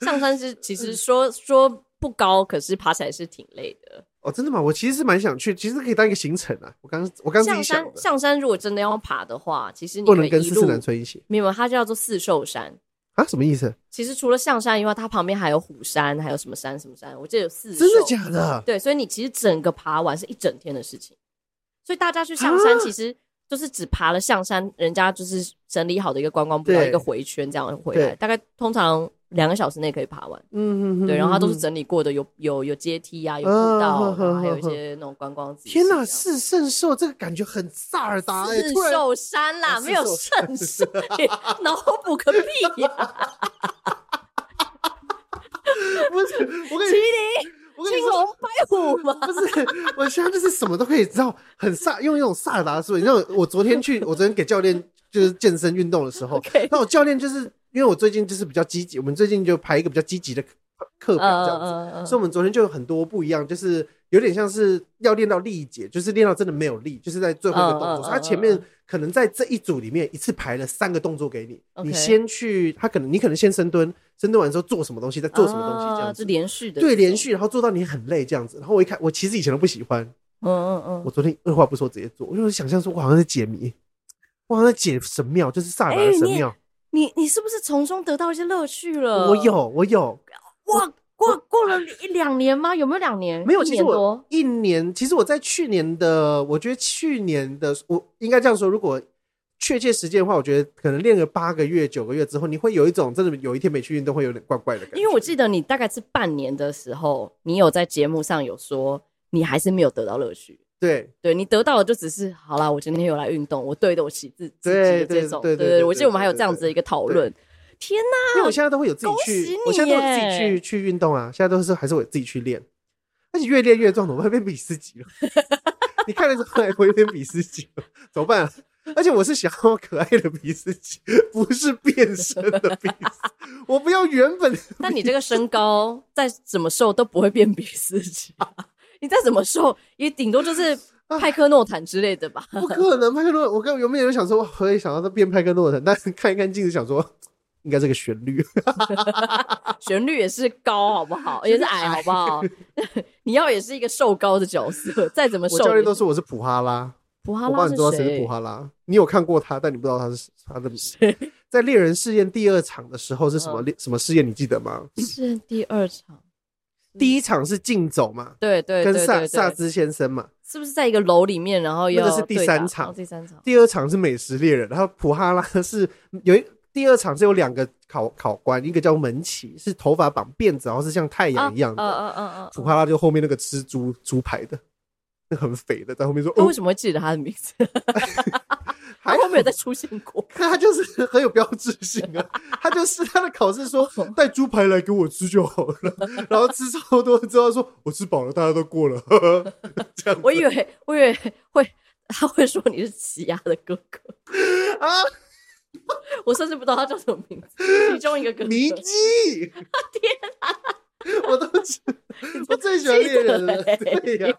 上山是其实说说不高，可是爬起来是挺累的。
哦，真的吗？我其实是蛮想去，其实可以当一个行程啊。我刚我刚上山
上山，如果真的要爬的话，其实你
不能跟四四南村一起。
没有，它叫做四寿山。
啊，什么意思？
其实除了象山以外，它旁边还有虎山，还有什么山什么山？我记得有四。
真的假的？
对，所以你其实整个爬完是一整天的事情。所以大家去象山，其实就是只爬了象山，人家就是整理好的一个观光步道，一个回圈这样回来，大概通常。两个小时内可以爬完，嗯嗯对，然后它都是整理过的，有有有阶梯啊，有步道，还有一些那种观光。
天哪，四圣兽这个感觉很萨尔达，
四兽山啦，没有圣兽，[laughs] 脑补个屁呀！[laughs]
不是，我跟你 [laughs]
麒麟，
我跟你
青龙白虎吗？
不是，我现在就是什么都可以知道，很萨，用一种萨达斯。你知道，我昨天去，我昨天给教练就是健身运动的时候，那我教练就是因为我最近就是比较积极，我们最近就排一个比较积极的课表这样子，所以我们昨天就有很多不一样，就是有点像是要练到力竭，就是练到真的没有力，就是在最后一个动作，他前面。可能在这一组里面，一次排了三个动作给你。你先去，他可能你可能先深蹲，深蹲完之后做什么东西，再做什么东西，这样子。
是连续的。
对，连续，然后做到你很累这样子。然后我一看，我其实以前都不喜欢。嗯嗯嗯。我昨天二话不说直接做，我就想象说，我好像在解谜，我好像在解神庙，就是萨达的神庙。
你你是不是从中得到一些乐趣了？
我有，我有。
哇！过过了一两年吗？有没有两年？
没有，其实我一年。其实我在去年的，我觉得去年的，我应该这样说，如果确切时间的话，我觉得可能练个八个月、九个月之后，你会有一种真的有一天没去运动，会有点怪怪的感觉。
因为我记得你大概是半年的时候，你有在节目上有说，你还是没有得到乐趣。
对，
对你得到的就只是好啦，我今天有来运动，我对得起自自己的这种。对对对，我记得我们还有这样子的一个讨论。天哪！
因为我现在都会有自己去，我现在都自己去去运动啊。现在都是还是我自己去练，而且越练越壮，我会变比斯吉了。[laughs] 你看得出来我有点比斯吉了，怎么办啊？而且我是想要可爱的比斯吉，不是变身的比斯。我不要原本。
但你这个身高，再怎么瘦都不会变比斯吉。你再怎么瘦，也顶多就是派克诺坦之类的吧？
不可能，派克诺。我刚有没有想说，我可以想到他变派克诺坦？但是看一看镜子，想说。应该这个旋律，[laughs]
旋律也是高，好不好？也是矮，好不好？[laughs] 你要也是一个瘦高的角色，再怎么瘦，
我教练都说我是普哈拉。
普哈拉，我
不知道你知道谁是普哈拉？你有看过他，但你不知道他是他的 [laughs] 谁。在猎人试验第二场的时候是什么？什么试验？你记得吗？
试验第二场，
第一场是竞走嘛？
对对，
跟萨萨兹先生嘛？
是不是在一个楼里面？然后那
个是第三场，
第三场，
第二场是美食猎人，然后普哈拉是有一。第二场是有两个考考官，一个叫门奇，是头发绑辫子，然后是像太阳一样的。嗯嗯嗯嗯。普哈拉就后面那个吃猪猪排的，那很肥的，在后面说。
他为什么会记得他的名字？[laughs] 还后面有再出现过。[laughs]
他就是很有标志性啊，[laughs] 他就是他的考试说带猪排来给我吃就好了，[laughs] 然后吃超多之后说我吃饱了，大家都过了。这样。
我以为我以为会他会说你是奇亚的哥哥啊。我甚至不知道他叫什么名字，其中一个歌
迷鸡。
天啊！
我都知，我最喜欢猎人了。对呀。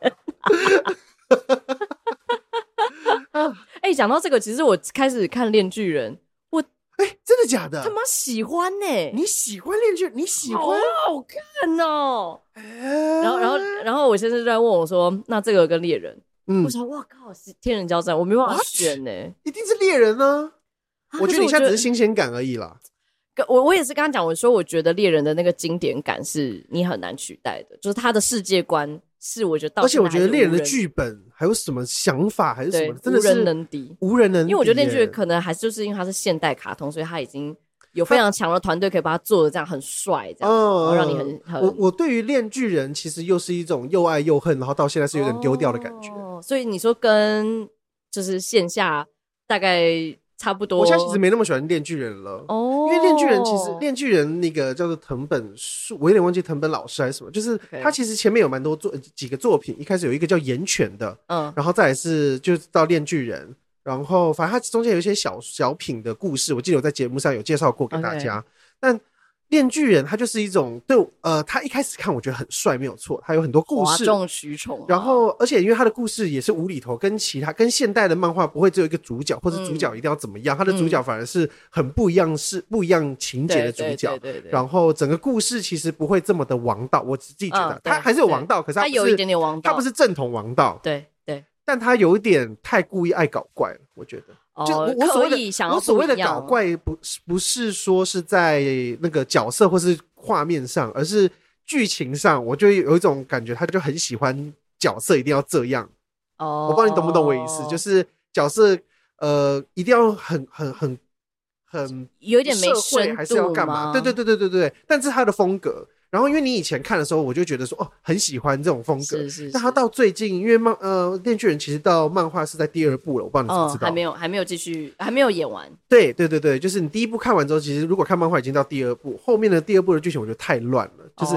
[laughs]
哎，讲到这个，其实我开始看《恋巨人》，我
哎，真的假的？
他妈喜欢呢！
你喜欢《恋巨人》？你喜欢？好
好看哦。然后，然后，然后，我先生就在问我说：“那这个跟猎人？”嗯，我说：“哇靠，是天人交战，我没办法选呢。
一定是猎人呢。”我觉得你现在只是新鲜感而已啦。
我我也是刚刚讲，我说我觉得猎人的那个经典感是你很难取代的，就是他的世界观是我觉得到，
而且我觉得猎人的剧本还有什么想法还是什么，真的
是无人能敌，
无人能敌。
因为我觉得链锯人可能还是就是因为它是现代卡通，所以它已经有非常强的团队可以把它做的这样很帅，这样，然后让你很很。
我我对于链锯人其实又是一种又爱又恨，然后到现在是有点丢掉的感觉。
哦所以你说跟就是线下大概。差不多，
我现在其实没那么喜欢链锯人了哦，因为链锯人其实链锯人那个叫做藤本树，我有点忘记藤本老师还是什么，就是他其实前面有蛮多作几个作品，一开始有一个叫岩犬的，嗯，然后再来是就是到链锯人，然后反正他中间有一些小小品的故事，我记得我在节目上有介绍过给大家，但。链锯人，他就是一种对，呃，他一开始看我觉得很帅，没有错，他有很多故事，
哗众取宠。
然后，而且因为他的故事也是无厘头，跟其他跟现代的漫画不会只有一个主角，或者主角一定要怎么样，嗯、他的主角反而是很不一样，是不一样情节的主角。对对，对对对。然后整个故事其实不会这么的王道，我自己觉得、嗯、他还是有王道，可是他，他有一点点王道，他不是正统王道。
对对。
但他有一点太故意爱搞怪了，我觉得。就我我所谓的我所谓的搞怪，不是不是说是在那个角色或是画面上，而是剧情上，我就有一种感觉，他就很喜欢角色一定要这样。哦，我不知道你懂不懂我意思，就是角色呃一定要很很很很
有一点没社会
还是要干嘛？对对对对对对，但是他的风格，然后因为你以前看的时候，我就觉得说哦，很喜欢这种风格。
是是是。
但他到最近，因为漫呃，电锯人其实到漫画是在第二部了，我不知道你知不知道？
还没有，还没有继续，还没有演完。
对对对对，就是你第一部看完之后，其实如果看漫画已经到第二部，后面的第二部的剧情我觉得太乱了，就是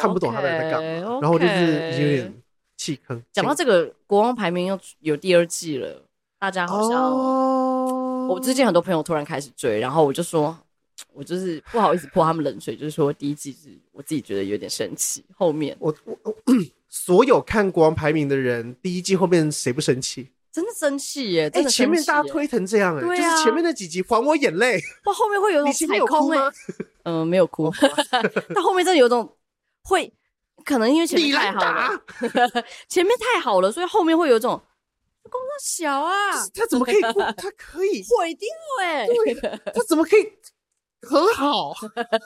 看不懂他在在干嘛。然后就是已经有点弃坑。
讲到这个国王排名又有第二季了，大家好像，我之前很多朋友突然开始追，然后我就说。我就是不好意思泼他们冷水，就是说第一季是我自己觉得有点生气。后面
我我，我 [clears throat] 所有看国王排名的人，第一季后面谁不生气？
真的生气耶！
哎、欸，前面大家推成这样哎、欸，就是前面那几集还我眼泪，
哇，后面会有种 [laughs] 踩空吗？嗯、呃，没有哭，[laughs] 但后面真的有种会，可能因为前面太好了，前面太好了，所以后面会有一种。工作小啊，
他怎么可以过？[laughs] 他可以
毁掉哎！
对，他怎么可以和好？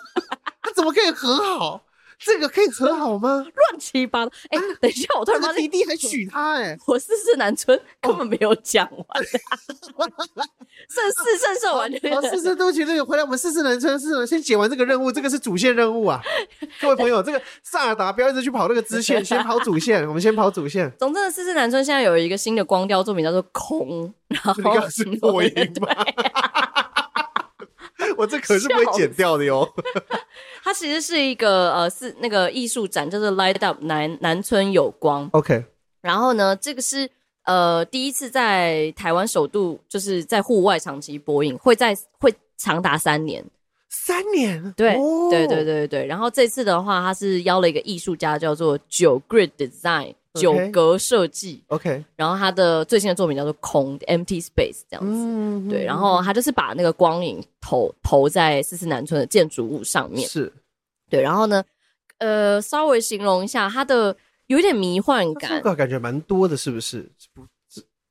[laughs] 他怎么可以和好？这个可以和好吗？
乱七八糟！哎，等一下，我突然发现
弟弟还娶她哎！
我四世南村根本没有讲完，四四圣圣完全。
四世都觉得有回来，我们四世南村是先解完这个任务，这个是主线任务啊！[laughs] 各位朋友，这个萨尔达不要一直去跑那个支线，先跑主线。[laughs] 我们先跑主线。
总之，四世南村现在有一个新的光雕作品叫做《空》，然后
是破音吧？[laughs] 我这可是不会剪掉的哟。[laughs]
它其实是一个呃，是那个艺术展，叫做 Light Up 南南村有光。
OK，
然后呢，这个是呃第一次在台湾首度就是在户外长期播映，会在会长达三年。
三年？
对、哦、对对对对。然后这次的话，他是邀了一个艺术家，叫做九 Grid Design。九格设计
，OK，
然后他的最新的作品叫做《空 Empty Space》这样子，嗯、对，然后他就是把那个光影投投在四四南村的建筑物上面，
是，
对，然后呢，呃，稍微形容一下，他的有一点迷幻感，
这个感觉蛮多的，是不是？不，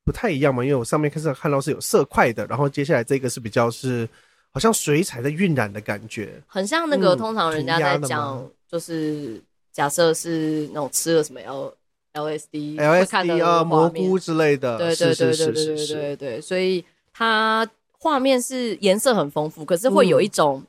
不太一样嘛，因为我上面开始看到是有色块的，然后接下来这个是比较是好像水彩在晕染的感觉，
很像那个、嗯、通常人家在讲，就是假设是那种吃了什么要。LSD、
LSD 啊，蘑菇之类的，
对对对对对对对对，所以它画面是颜色很丰富，可是会有一种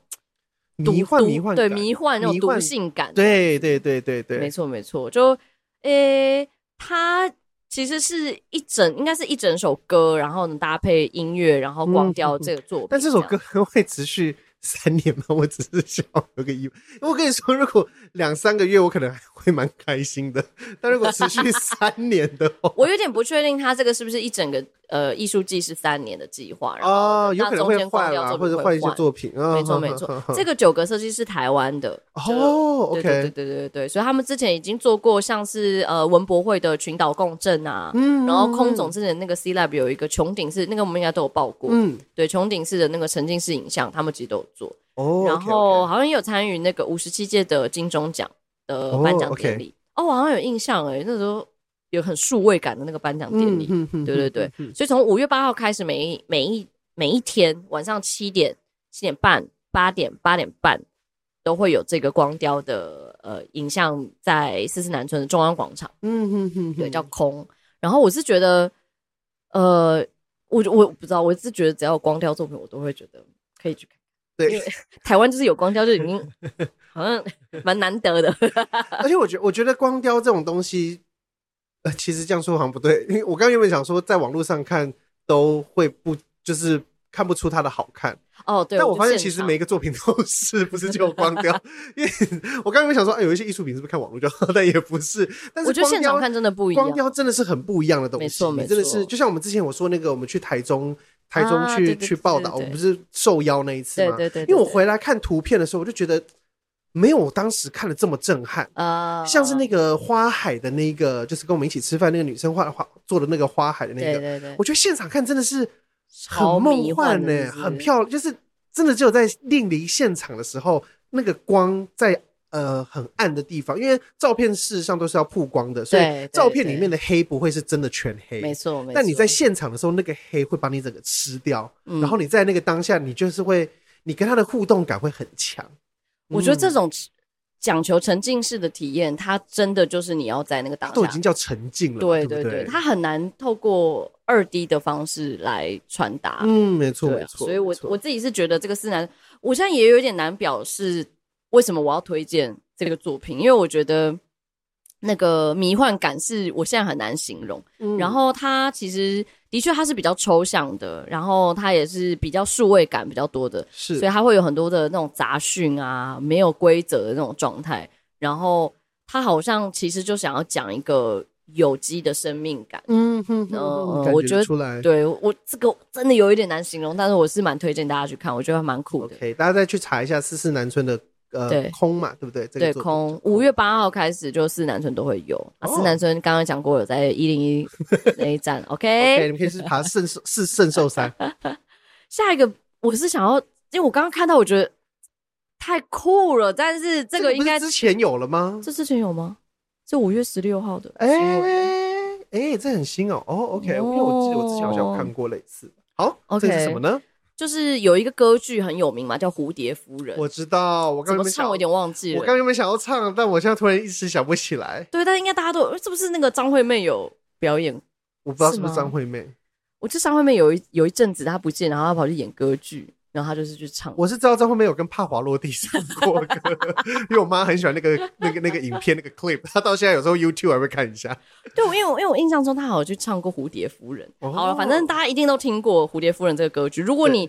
迷幻迷幻，
对迷幻那种毒性感，
对对对对对，
没错没错，就诶，它其实是一整，应该是一整首歌，然后呢搭配音乐，然后光雕这个作品，
但这首歌 [laughs] 会持续。三年吗？我只是想有个意外。我跟你说，如果两三个月，我可能还会蛮开心的。但如果持续三年的话，
我有点不确定他这个是不是一整个呃艺术季是三年的计划。
哦，有可能会换啊，或者换一些作品。没
错没错，这个九格设计是台湾的
哦。OK，
对对对对对，所以他们之前已经做过像是呃文博会的群岛共振啊，嗯，然后空总之前那个 C Lab 有一个穹顶式，那个我们应该都有报过。嗯，对，穹顶式的那个沉浸式影像，他们其实都有做。
哦，
然后好像也有参与那个五十七届的金钟奖的颁奖典礼。哦，我好像有印象诶，那时候有很数位感的那个颁奖典礼。对对对，所以从五月八号开始，每一每一每一天晚上七点、七点半、八点、八点半都会有这个光雕的呃影像在四四南村的中央广场。嗯哼哼，对，叫空。然后我是觉得，呃，我我不知道，我是觉得只要有光雕作品，我都会觉得可以去看。对，因为 [laughs] 台湾就是有光雕，就已经 [laughs] 好像蛮难得的。[laughs]
而且我觉我觉得光雕这种东西，呃，其实这样说好像不对，因为我刚刚原本想说，在网络上看都会不就是看不出它的好看
哦。对，
但我发现其实每一个作品都 [laughs] 是不是就有光 [laughs] 雕？因为我刚刚原本想说，哎，有一些艺术品是不是看网络就好？但也不是。但是
我觉得现场看真的不一样，
光雕真的是很不一样的东西。没错，没错，真的是就像我们之前我说那个，我们去台中。台中去去报道，我们不是受邀那一次吗？对对对。因为我回来看图片的时候，我就觉得没有我当时看的这么震撼啊。像是那个花海的那个，就是跟我们一起吃饭那个女生画画做的那个花海的那个，对对对。我觉得现场看真的是很梦幻呢，很漂亮，就是真的只有在令离现场的时候，那个光在。呃，很暗的地方，因为照片事实上都是要曝光的，所以照片里面的黑不会是真的全黑，没错。但你在现场的时候，那个黑会把你整个吃掉，嗯、然后你在那个当下，你就是会，你跟他的互动感会很强。
我觉得这种讲求沉浸式的体验，它真的就是你要在那个当下，
都已经叫沉浸了，
对对对，它很难透过二 D 的方式来传达。
嗯，没错没错。
所以我我自己是觉得这个四男，我现在也有点难表示。为什么我要推荐这个作品？因为我觉得那个迷幻感是我现在很难形容。嗯，然后它其实的确它是比较抽象的，然后它也是比较数位感比较多的，
是，
所以它会有很多的那种杂讯啊，没有规则的那种状态。然后它好像其实就想要讲一个。有机的生命感，嗯哼，哼，嗯，我觉得出来，对我这个真的有一点难形容，但是我是蛮推荐大家去看，我觉得蛮酷的。
OK，大家再去查一下四四南村的呃对空嘛，对不对？
对空，五月八号开始就四南村都会有啊。四南村刚刚讲过有在一零一 [laughs] 那一站，OK，
你们可以去爬圣寿是圣寿山。[laughs]
下一个我是想要，因为我刚刚看到我觉得太酷了，但是这个应该
之前有了吗？
这之前有吗？这五月十六号的，
哎哎，这很新哦。哦，OK，因为我记得我之前好像有看过类似。好，OK，这是什么呢？
就是有一个歌剧很有名嘛，叫《蝴蝶夫人》。
我知道，我刚刚
唱，我有点忘记了。
我刚刚没想要唱，但我现在突然一时想不起来。
对，但应该大家都是不是那个张惠妹有表演？
我不知道是不是张惠妹。
我记得张惠妹有一有一阵子她不见，然后她跑去演歌剧。然后他就是去唱，
我是知道张惠妹有跟帕华罗蒂 [laughs] 唱过歌，因为我妈很喜欢那个那个那个影片那个 clip，她到现在有时候 YouTube 还会看一下。
对，因为因为我印象中她好像去唱过《蝴蝶夫人》。哦。好了，反正大家一定都听过《蝴蝶夫人》这个歌剧。如果你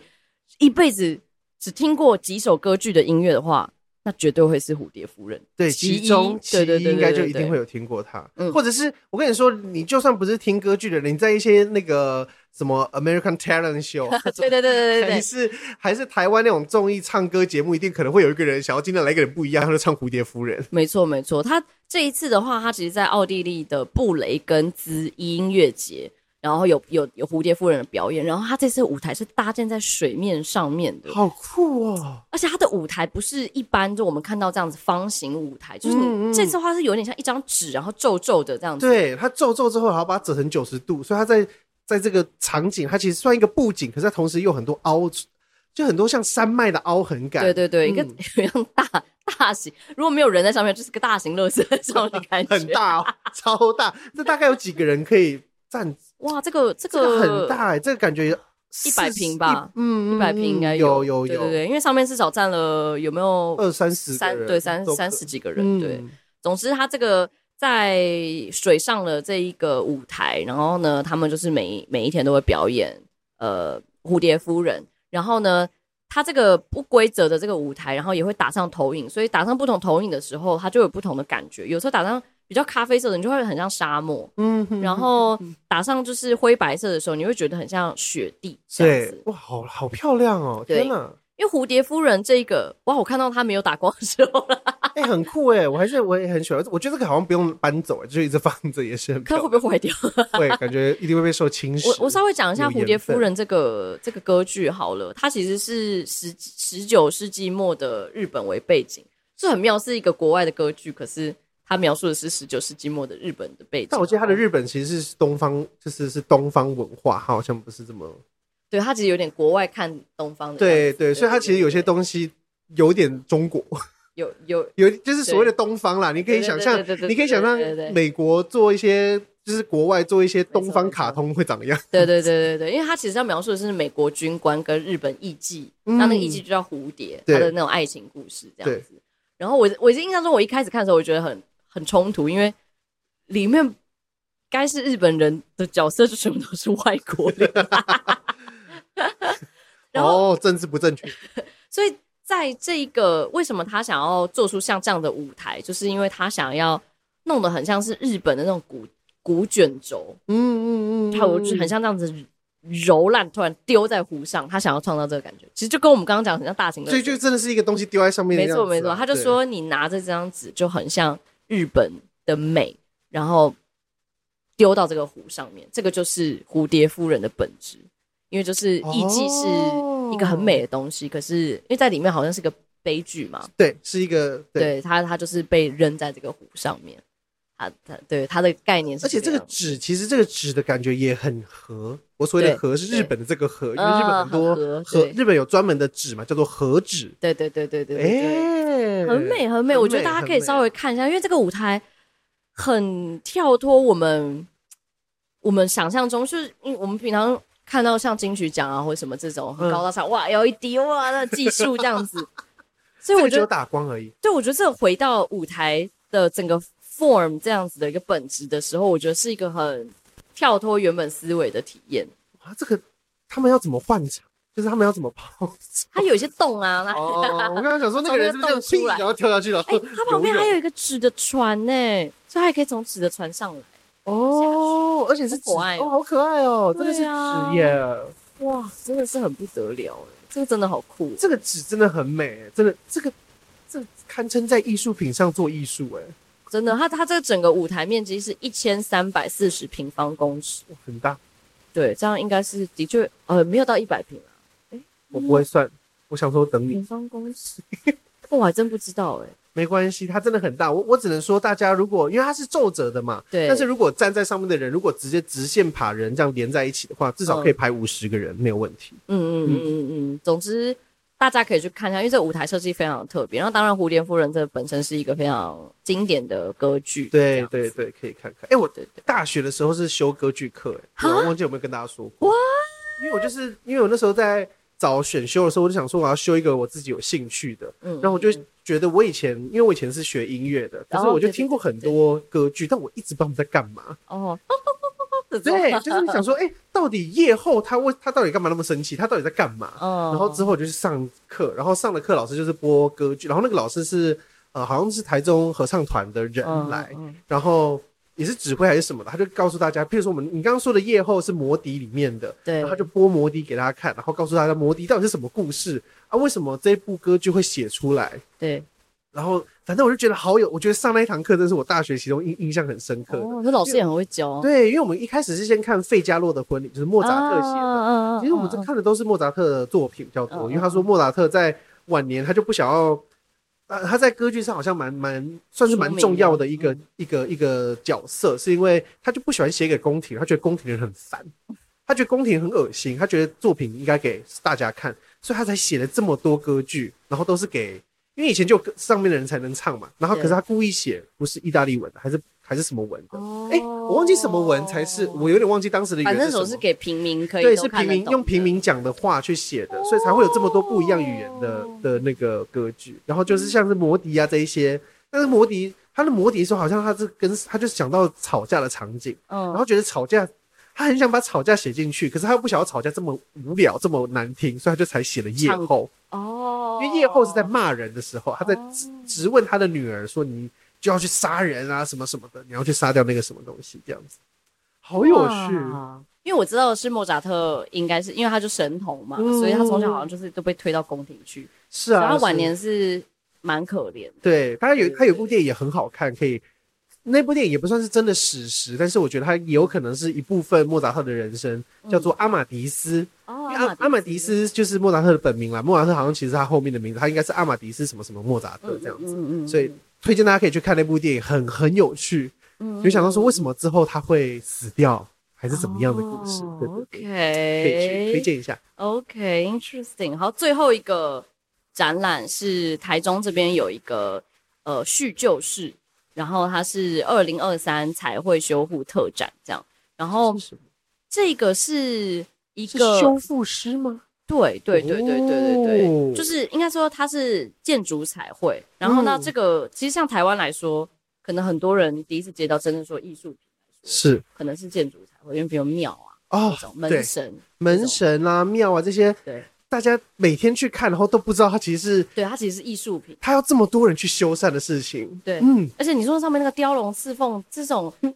一辈子只听过几首歌剧的音乐的话，那绝对会是《蝴蝶夫人》。
对，其中对对对，应该就一定会有听过她。嗯，或者是我跟你说，你就算不是听歌剧的人，你在一些那个。什么 American Talent Show？[laughs]
对对对对对，
还是还是台湾那种综艺唱歌节目，一定可能会有一个人想要今天来一个人不一样，他就唱蝴蝶夫人。
没错没错，他这一次的话，他其实在奥地利的布雷根兹音乐节，然后有有有蝴蝶夫人的表演，然后他这次舞台是搭建在水面上面的，
好酷哦！
而且他的舞台不是一般就我们看到这样子方形舞台，就是你嗯嗯这次的话是有点像一张纸，然后皱皱的这样子。
对，他皱皱之后，还要把它折成九十度，所以他在。在这个场景，它其实算一个布景，可是它同时又很多凹，就很多像山脉的凹痕感。
对对对，嗯、一个一样大大型，如果没有人在上面，就是个大型垃圾在上面感觉，
很大哦，超大。这大概有几个人可以站？
哇，这个
这个、很大哎，这个感觉
一百平吧？
嗯，
一百平应该
有有有，有，
对对对，因为上面至少站了有没有
二三十
三对三三十几个人？对，嗯、总之它这个。在水上的这一个舞台，然后呢，他们就是每每一天都会表演呃蝴蝶夫人，然后呢，它这个不规则的这个舞台，然后也会打上投影，所以打上不同投影的时候，它就有不同的感觉。有时候打上比较咖啡色的，你就会很像沙漠，嗯，然后打上就是灰白色的时候，你会觉得很像雪地这样子。
对，哇，好好漂亮哦！天哪。
因为蝴蝶夫人这个，哇，我看到它没有打光的时候了，[laughs]
哎、欸，很酷哎，我还是我也很喜欢，我觉得这个好像不用搬走，就一直放着也是。
看会不会坏掉？[laughs]
会，感觉一定会被受侵蚀。
我我稍微讲一下蝴蝶夫人这个这个歌剧好了，它其实是十十九世纪末的日本为背景，是很妙，是一个国外的歌剧，可是它描述的是十九世纪末的日本的背景。
但我记得它的日本其实是东方，就是是东方文化，它好像不是这么。
对，他其实有点国外看东方的，
对对，所以他其实有些东西有点中国，
有有
有，就是所谓的东方啦。你可以想象，你可以想象美国做一些，就是国外做一些东方卡通会长样。
对对对对对，因为他其实要描述的是美国军官跟日本艺妓，那那个艺妓就叫蝴蝶，他的那种爱情故事这样子。然后我我印象中，我一开始看的时候，我觉得很很冲突，因为里面该是日本人的角色，就全部都是外国人。[laughs] [laughs]
然后哦，政治不正确。[laughs]
所以在这个为什么他想要做出像这样的舞台，就是因为他想要弄得很像是日本的那种古古卷轴，嗯嗯嗯，他就很像这样子揉烂，突然丢在湖上，他想要创造这个感觉。其实就跟我们刚刚讲很像大型的，
所以就真的是一个东西丢在上面，啊。没错没错，
他就说你拿着这张纸就很像日本的美，然后丢到这个湖上面，这个就是蝴蝶夫人的本质。因为就是艺伎是一个很美的东西，哦、可是因为在里面好像是个悲剧嘛，
对，是一个对，
对他他就是被扔在这个湖上面，他他对他的概念是，
而且这个纸其实这个纸的感觉也很和，我所谓的和是日本的这个和，因为日本很多和，日本有专门的纸嘛，叫做和纸，
对对对对对对，哎，很美很美，我觉得大家可以稍微看一下，因为这个舞台很跳脱我们我们想象中，就是因为我们平常。看到像金曲奖啊，或者什么这种很高大上，嗯、哇，LED 哇，那技术这样子，[laughs] 所以我觉得
打光而已。
对，我觉得这回到舞台的整个 form 这样子的一个本质的时候，我觉得是一个很跳脱原本思维的体验。
啊，这个他们要怎么换场？就是他们要怎么跑？
他有一些洞啊。[laughs]
哦，我刚刚想说那个人是不是这样然后跳下去了。哎、欸，他
旁边还有一个纸的船呢，所以还可以从纸的船上来。
哦，而且是可爱哦，好可爱哦，这个是纸耶。
哇，真的是很不得了哎，这个真的好酷。
这个纸真的很美，真的，这个这堪称在艺术品上做艺术哎，
真的。它它这个整个舞台面积是一千三百四十平方公尺，
很大。
对，这样应该是的确呃没有到一百平啊。哎，
我不会算，我想说等你。
平方公尺，[laughs] 我还真不知道哎。
没关系，它真的很大。我我只能说，大家如果因为它是皱褶的嘛，对。但是如果站在上面的人，如果直接直线爬人这样连在一起的话，至少可以排五十个人，嗯、没有问题。嗯嗯嗯
嗯嗯。总之，大家可以去看一下，因为这个舞台设计非常的特别。然后，当然，《蝴蝶夫人》这本身是一个非常经典的歌剧。
对对对，可以看看。哎，我大学的时候是修歌剧课，哎，我忘记有没有跟大家说过。哇！因为我就是因为我那时候在找选修的时候，我就想说我要修一个我自己有兴趣的，嗯，然后我就。觉得我以前，因为我以前是学音乐的，可是我就听过很多歌剧，但我一直不知道他们在干嘛。哦，对，就是想说，[laughs] 哎、欸，到底夜后他为他到底干嘛那么生气？他到底在干嘛？哦，然后之后我就去上课，然后上了课老师就是播歌剧，然后那个老师是呃，好像是台中合唱团的人来，然后。也是指挥还是什么的，他就告诉大家，譬如说我们你刚刚说的夜后是魔笛里面的，对，然后他就播魔笛给大家看，然后告诉大家魔笛到底是什么故事啊？为什么这部歌剧会写出来？对，然后反正我就觉得好有，我觉得上那一堂课真是我大学其中印印象很深刻的。哦，
那老师也很会教。
对，因为我们一开始是先看费加洛的婚礼，就是莫扎特写的。啊，其实我们这看的都是莫扎特的作品比较多，啊，因为他说莫扎特在晚年他就不想要。啊，他在歌剧上好像蛮蛮算是蛮重要的一个一个一个角色，是因为他就不喜欢写给宫廷，他觉得宫廷人很烦，他觉得宫廷很恶心，他觉得作品应该给大家看，所以他才写了这么多歌剧，然后都是给，因为以前就上面的人才能唱嘛，然后可是他故意写不是意大利文的，还是。还是什么文的？哎、欸，我忘记什么文才是，我有点忘记当时的语言。反
正是给平民可以
对，是平民用平民讲的话去写的，所以才会有这么多不一样语言的的那个歌剧。然后就是像是魔笛啊这一些，但是魔笛他的魔笛说好像他是跟他就想到吵架的场景，然后觉得吵架，他很想把吵架写进去，可是他又不想要吵架这么无聊这么难听，所以他就才写了夜后哦，因为夜后是在骂人的时候，他在质问他的女儿说你。就要去杀人啊，什么什么的，你要去杀掉那个什么东西，这样子，好有趣。
因为我知道的是莫扎特，应该是因为他就神童嘛，嗯、所以他从小好像就是都被推到宫廷去。
是啊，
他晚年是蛮可怜。
对，他有他有部电影也很好看，可以那部电影也不算是真的史实，但是我觉得他也有可能是一部分莫扎特的人生，叫做阿玛迪斯。阿阿玛迪斯就是莫扎特的本名啦。莫扎特好像其实他后面的名字，他应该是阿玛迪斯什么什么莫扎特这样子。嗯，所以。推荐大家可以去看那部电影，很很有趣。嗯，有想到说为什么之后他会死掉，还是怎么样的故事？对对对，可以去推荐一下。
OK，interesting。好，最后一个展览是台中这边有一个呃叙旧室，然后它是二零二三彩绘修复特展这样。然后这个是一个
修复师吗？
对对对对对对对，哦、就是应该说它是建筑彩绘，然后呢，这个、嗯、其实像台湾来说，可能很多人第一次接到真正说艺术品是。可能是建筑彩绘，因为比如庙啊，哦，门神、
门神啊、庙啊这些，对，大家每天去看，然后都不知道它其实是，
对，它其实是艺术品，
它要这么多人去修缮的事情，
对，嗯，而且你说上面那个雕龙刺凤这种。嗯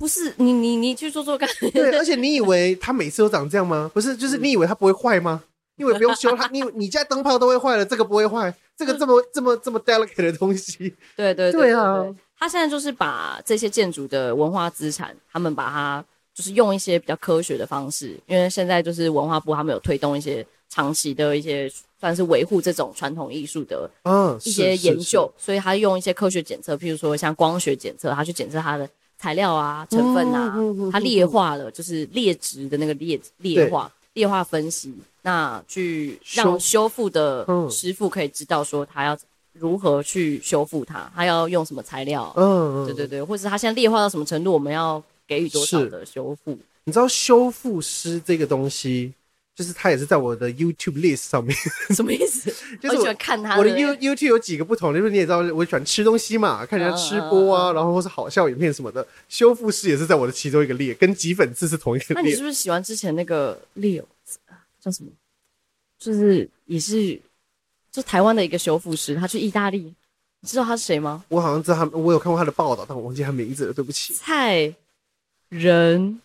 不是你你你去做做看，
对，而且你以为它每次都长这样吗？不是，就是你以为它不会坏吗？因为不用修它，[laughs] 你你家灯泡都会坏了，这个不会坏，这个这么 [laughs] 这么这么 delicate 的东西，
对对对，对啊，他现在就是把这些建筑的文化资产，他们把它就是用一些比较科学的方式，因为现在就是文化部他们有推动一些长期的一些算是维护这种传统艺术的嗯一些研究，所以他用一些科学检测，譬如说像光学检测，他去检测它的。材料啊，成分啊，它劣化了，就是劣质的那个劣劣化，劣化分析，那去让修复的师傅可以知道说他要如何去修复它，他要用什么材料，嗯，对对对，或者他现在劣化到什么程度，我们要给予多少的修复？
你知道修复师这个东西，就是他也是在我的 YouTube list 上面，[laughs]
什么意思？[laughs]
就是我，
我喜欢看他。
我的 You YouTube 有几个不同，就是你也知道，我喜欢吃东西嘛，看人家吃播啊，uh, uh, uh, uh. 然后或是好笑影片什么的。修复师也是在我的其中一个列，跟挤粉刺是同一个列。
那你是不是喜欢之前那个 Leo 叫什么？就是也是就台湾的一个修复师，他去意大利，你知道他是谁吗？
我好像知道他，我有看过他的报道，但我忘记他名字了，对不起。
蔡仁。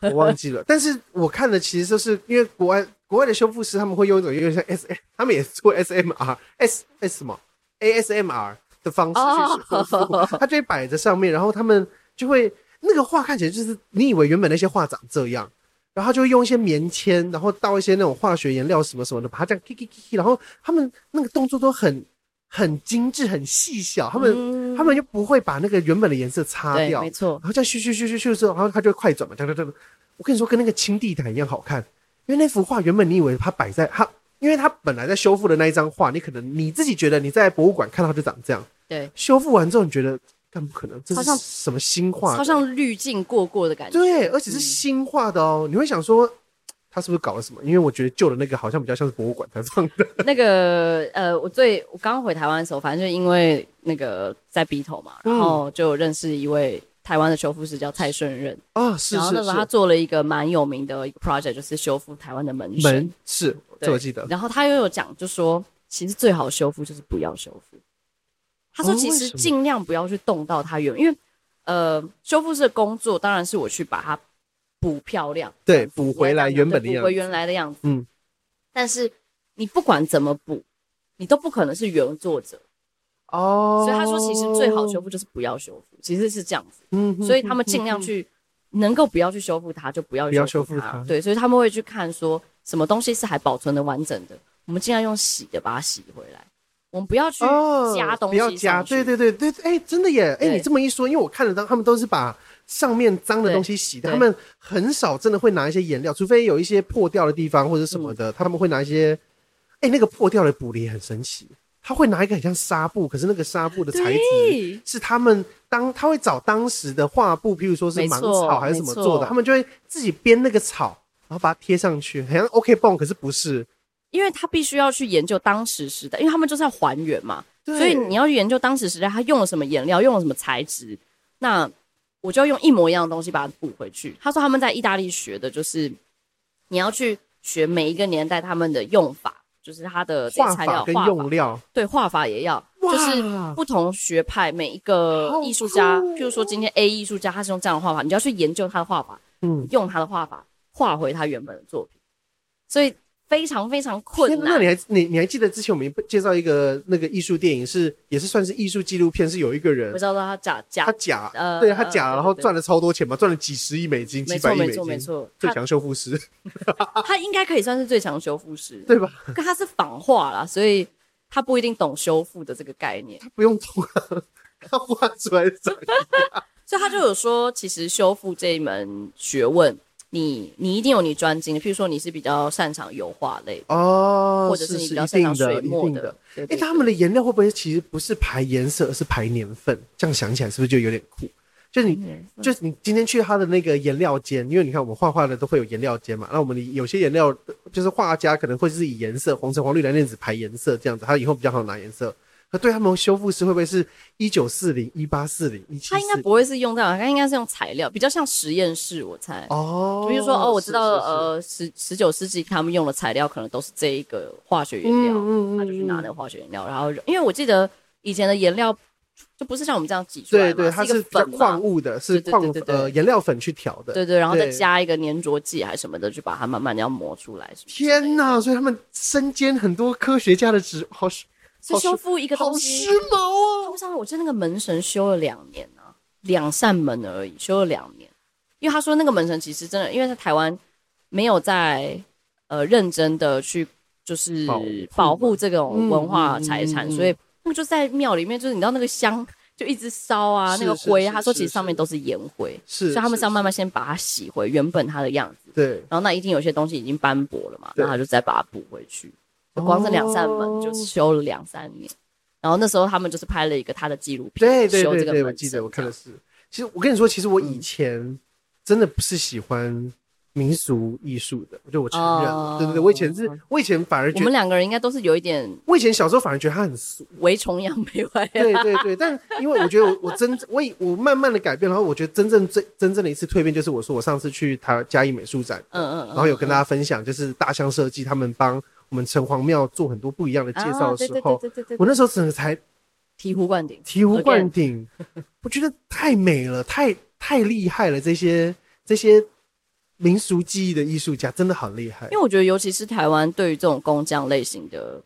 我忘记了，但是我看的其实就是因为国外国外的修复师他们会用一种有点像 S，他们也是做 S M R S S 什么 A S M R 的方式去修复，他就会摆在上面，然后他们就会那个画看起来就是你以为原本那些画长这样，然后他就会用一些棉签，然后倒一些那种化学颜料什么什么的，把它这样 K K K K，然后他们那个动作都很。很精致，很细小，他们、嗯、他们就不会把那个原本的颜色擦掉，
没错。
然后这样咻咻咻咻咻之后，然后它就会快转嘛，这样这样。我跟你说，跟那个青地毯一样好看，因为那幅画原本你以为它摆在它，因为它本来在修复的那一张画，你可能你自己觉得你在博物馆看到它就长这样，
对。
修复完之后，你觉得更不可能，这是什么新画？
超像滤镜过过的感觉，
对，而且是新画的哦、嗯。你会想说。他是不是搞了什么？因为我觉得旧的那个好像比较像是博物馆才放的。[laughs]
那个呃，我最我刚回台湾的时候，反正就因为那个在鼻头嘛，然后就认识一位台湾的修复师叫蔡顺任
啊，是是是。然后那时候
他做了一个蛮有名的一个 project，就是修复台湾的门神。
门是，这我记得。
然后他又有讲，就说其实最好修复就是不要修复。他说其实尽量不要去动到它原，因为呃，修复师的工作当然是我去把它。补漂亮，
对，补回来原本的样子，补回
原来的样子。嗯，但是你不管怎么补，你都不可能是原作者哦。所以他说，其实最好修复就是不要修复，其实是这样子。嗯，所以他们尽量去能够不要去修复它，就不要不要修复它。对，所以他们会去看说什么东西是还保存的完整的，我们尽量用洗的把它洗回来。我们不要去加东西，不要加。
对对对对，哎，真的耶！哎，你这么一说，因为我看得到他们都是把。上面脏的东西洗的，他们很少真的会拿一些颜料，除非有一些破掉的地方或者什么的，嗯、他们会拿一些。哎、欸，那个破掉的补的也很神奇，他会拿一个很像纱布，可是那个纱布的材质是他们当他会找当时的画布，譬如说是芒草还是什么做的，他们就会自己编那个草，然后把它贴上去，好像 OK 绷，可是不是，
因为他必须要去研究当时时代，因为他们就是要还原嘛，所以你要去研究当时时代他用了什么颜料，用了什么材质，那。我就要用一模一样的东西把它补回去。他说他们在意大利学的就是，你要去学每一个年代他们的用法，就是它的材料、
跟用料，
对，画法也要，就是不同学派每一个艺术家，譬如说今天 A 艺术家他是用这样的画法，你就要去研究他的画法，嗯，用他的画法画回他原本的作品，所以。非常非常困难。
那你还你你还记得之前我们介绍一个那个艺术电影是也是算是艺术纪录片，是有一个人
我知道他假假
他假呃对他假，然后赚了超多钱嘛，赚了几十亿美金，几百亿美金，没错没错，最强修复师，[laughs]
他，应该可以算是最强修复师，
对吧？
可他是仿画啦，所以他不一定懂修复的这个概念，
他不用懂啊，他画出来怎么样？[laughs]
所以他就有说，其实修复这一门学问。你你一定有你专精的，譬如说你是比较擅长油画类
哦，
或者是你比较擅长水墨的。
哎、欸，他们的颜料会不会其实不是排颜色，而是排年份？这样想起来是不是就有点酷？就是你，就是你今天去他的那个颜料间，因为你看我们画画的都会有颜料间嘛，那我们有些颜料就是画家可能会是以颜色红橙黄绿蓝靛紫排颜色这样子，他以后比较好拿颜色。那对他们修复师会不会是一九四零、一八四零、一七？他
应该不会是用这样，他应该是用材料，比较像实验室，我猜。哦，比如说哦，我知道呃，十十九世纪他们用的材料可能都是这一个化学原料，嗯嗯，他就去拿那个化学原料，然后因为我记得以前的颜料就不是像我们这样挤出来，
对对，它是矿物的，是矿呃颜料粉去调的，
对对，然后再加一个粘着剂还是什么的，就把它慢慢的要磨出来。
天哪！所以他们身兼很多科学家的职，好。
是修复一个东西，
好时髦啊！
不知道，我记得那个门神修了两年呢、啊，两扇门而已，修了两年。因为他说那个门神其实真的，因为在台湾没有在呃认真的去就是保护这种文化财产、嗯嗯嗯嗯，所以那个就在庙里面，就是你知道那个香就一直烧啊，那个灰，他说其实上面都是烟灰，是，所以他们是要慢慢先把它洗回原本它的样子。对，然后那一定有些东西已经斑驳了嘛，然后他就再把它补回去。光这两扇门就修了两三年，哦，然后那时候他们就是拍了一个他的纪录片，
对对对对，我记得我看的是。其实我跟你说，其实我以前真的不是喜欢民俗艺术的，我就我承认了，对对对，我以前是，我以前反而觉得
我们两个人应该都是有一点，
我以前小时候反而觉得他很俗，
唯崇洋媚外，
对对对，但因为我觉得我我真我以我慢慢的改变，然后我觉得真正最真正的一次蜕变就是我说我上次去他嘉义美术展，嗯嗯，然后有跟大家分享，就是大象设计他们帮我们城隍庙做很多不一样的介绍的时候，我那时候整个才
醍醐灌顶，
醍醐灌顶，[laughs] 我觉得太美了，太太厉害了，这些这些。民俗技艺的艺术家真的好厉害，
因为我觉得，尤其是台湾对于这种工匠类型的，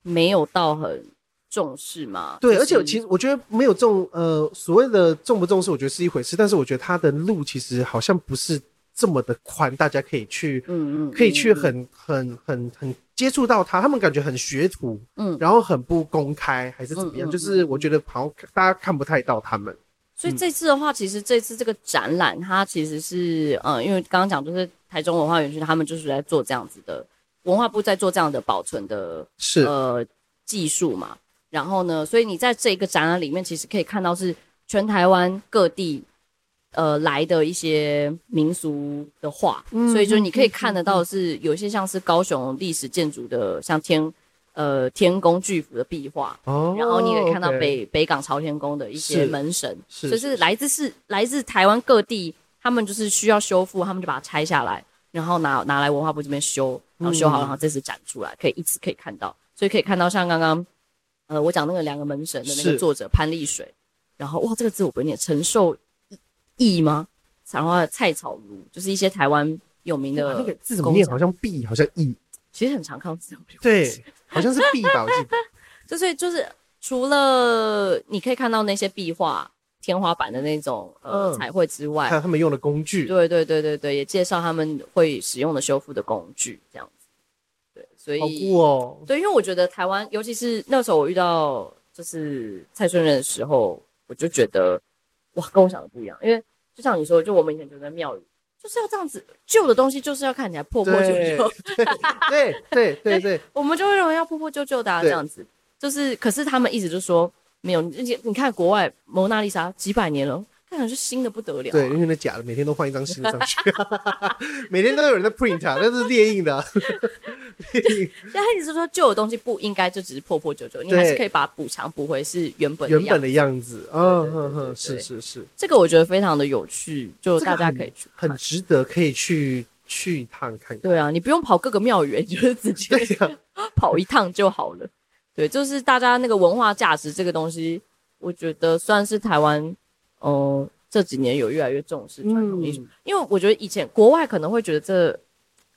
没有到很重视嘛。
对，就是、而且其实我觉得没有重，呃，所谓的重不重视，我觉得是一回事。但是我觉得他的路其实好像不是这么的宽，大家可以去，嗯嗯，可以去很很很很接触到他。他们感觉很学徒，嗯，然后很不公开，还是怎么样？嗯嗯嗯、就是我觉得好像大家看不太到他们。
所以这次的话，其实这次这个展览，它其实是，嗯，因为刚刚讲就是台中文化园区，他们就是在做这样子的，文化部在做这样的保存的，是呃技术嘛。然后呢，所以你在这一个展览里面，其实可以看到是全台湾各地呃来的一些民俗的画，嗯，所以就是你可以看得到是有一些像是高雄历史建筑的，像天。呃，天宫巨幅的壁画，哦，然后你也可以看到北、北港朝天宫的一些门神，是，所以是来自是来自台湾各地，他们就是需要修复，他们就把它拆下来，然后拿拿来文化部这边修，然后修好，然后这次展出来，可以一次可以看到，所以可以看到像刚刚呃我讲那个两个门神的那个作者潘丽水，然后哇这个字我不会念，陈寿义吗？然后菜草炉，就是一些台湾有名的
那个字怎么念？好像 B，，好像 E，。
其实很常看到这种，
对，好像是壁吧，我记得。[laughs]
就是就是，除了你可以看到那些壁画、天花板的那种呃彩绘之外，
还有他们用的工具。
对对对对对，也介绍他们会使用的修复的工具，这样子。对，所以
好酷哦。
对，因为我觉得台湾，尤其是那时候我遇到就是蔡顺任的时候，我就觉得哇，跟我想的不一样。因为就像你说，就我们以前就在庙宇。就是要这样子，旧的东西就是要看起来破破旧旧。[laughs]
对对对对，
我们就会认为要破破旧旧的、啊、这样子。就是，可是他们一直就说没有。而且你看国外蒙娜丽莎几百年了，看起来是新的不得了、啊。
对，因为那假的，每天都换一张新的上去，[laughs] 每天都有人在 print，那是列印的、啊。
所以他一直说旧的东西不应该就只是破破旧旧，你还是可以把补偿补回是原本
原本的样子。嗯哼哼，是是是，
这个我觉得非常的有趣，就大家可以去
很，很值得可以去去一趟看看。
对啊，你不用跑各个庙宇，你就是直接 [laughs] 跑一趟就好了。对，就是大家那个文化价值这个东西，我觉得算是台湾，嗯、呃，这几年有越来越重视传统艺术，因为我觉得以前国外可能会觉得这。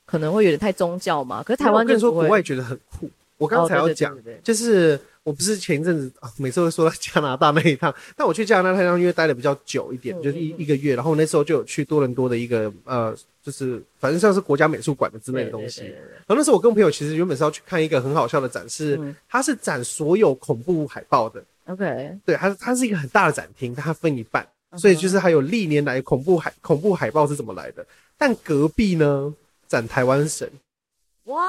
可能会有点太宗教嘛，可是台湾就说
国外觉得很酷。我刚才要讲，就是我不是前一阵子啊，每次会说到加拿大那一趟，但我去加拿大那趟因为待的比较久一点，就是一一个月，然后那时候就有去多伦多的一个呃，就是反正像是国家美术馆的之类的东西。然后那时候我跟朋友其实原本是要去看一个很好笑的展示，它是展所有恐怖海报的。OK，对，它它是一个很大的展厅，它分一半，所以就是还有历年来恐怖海恐怖海报是怎么来的。但隔壁呢？展台湾神，哇！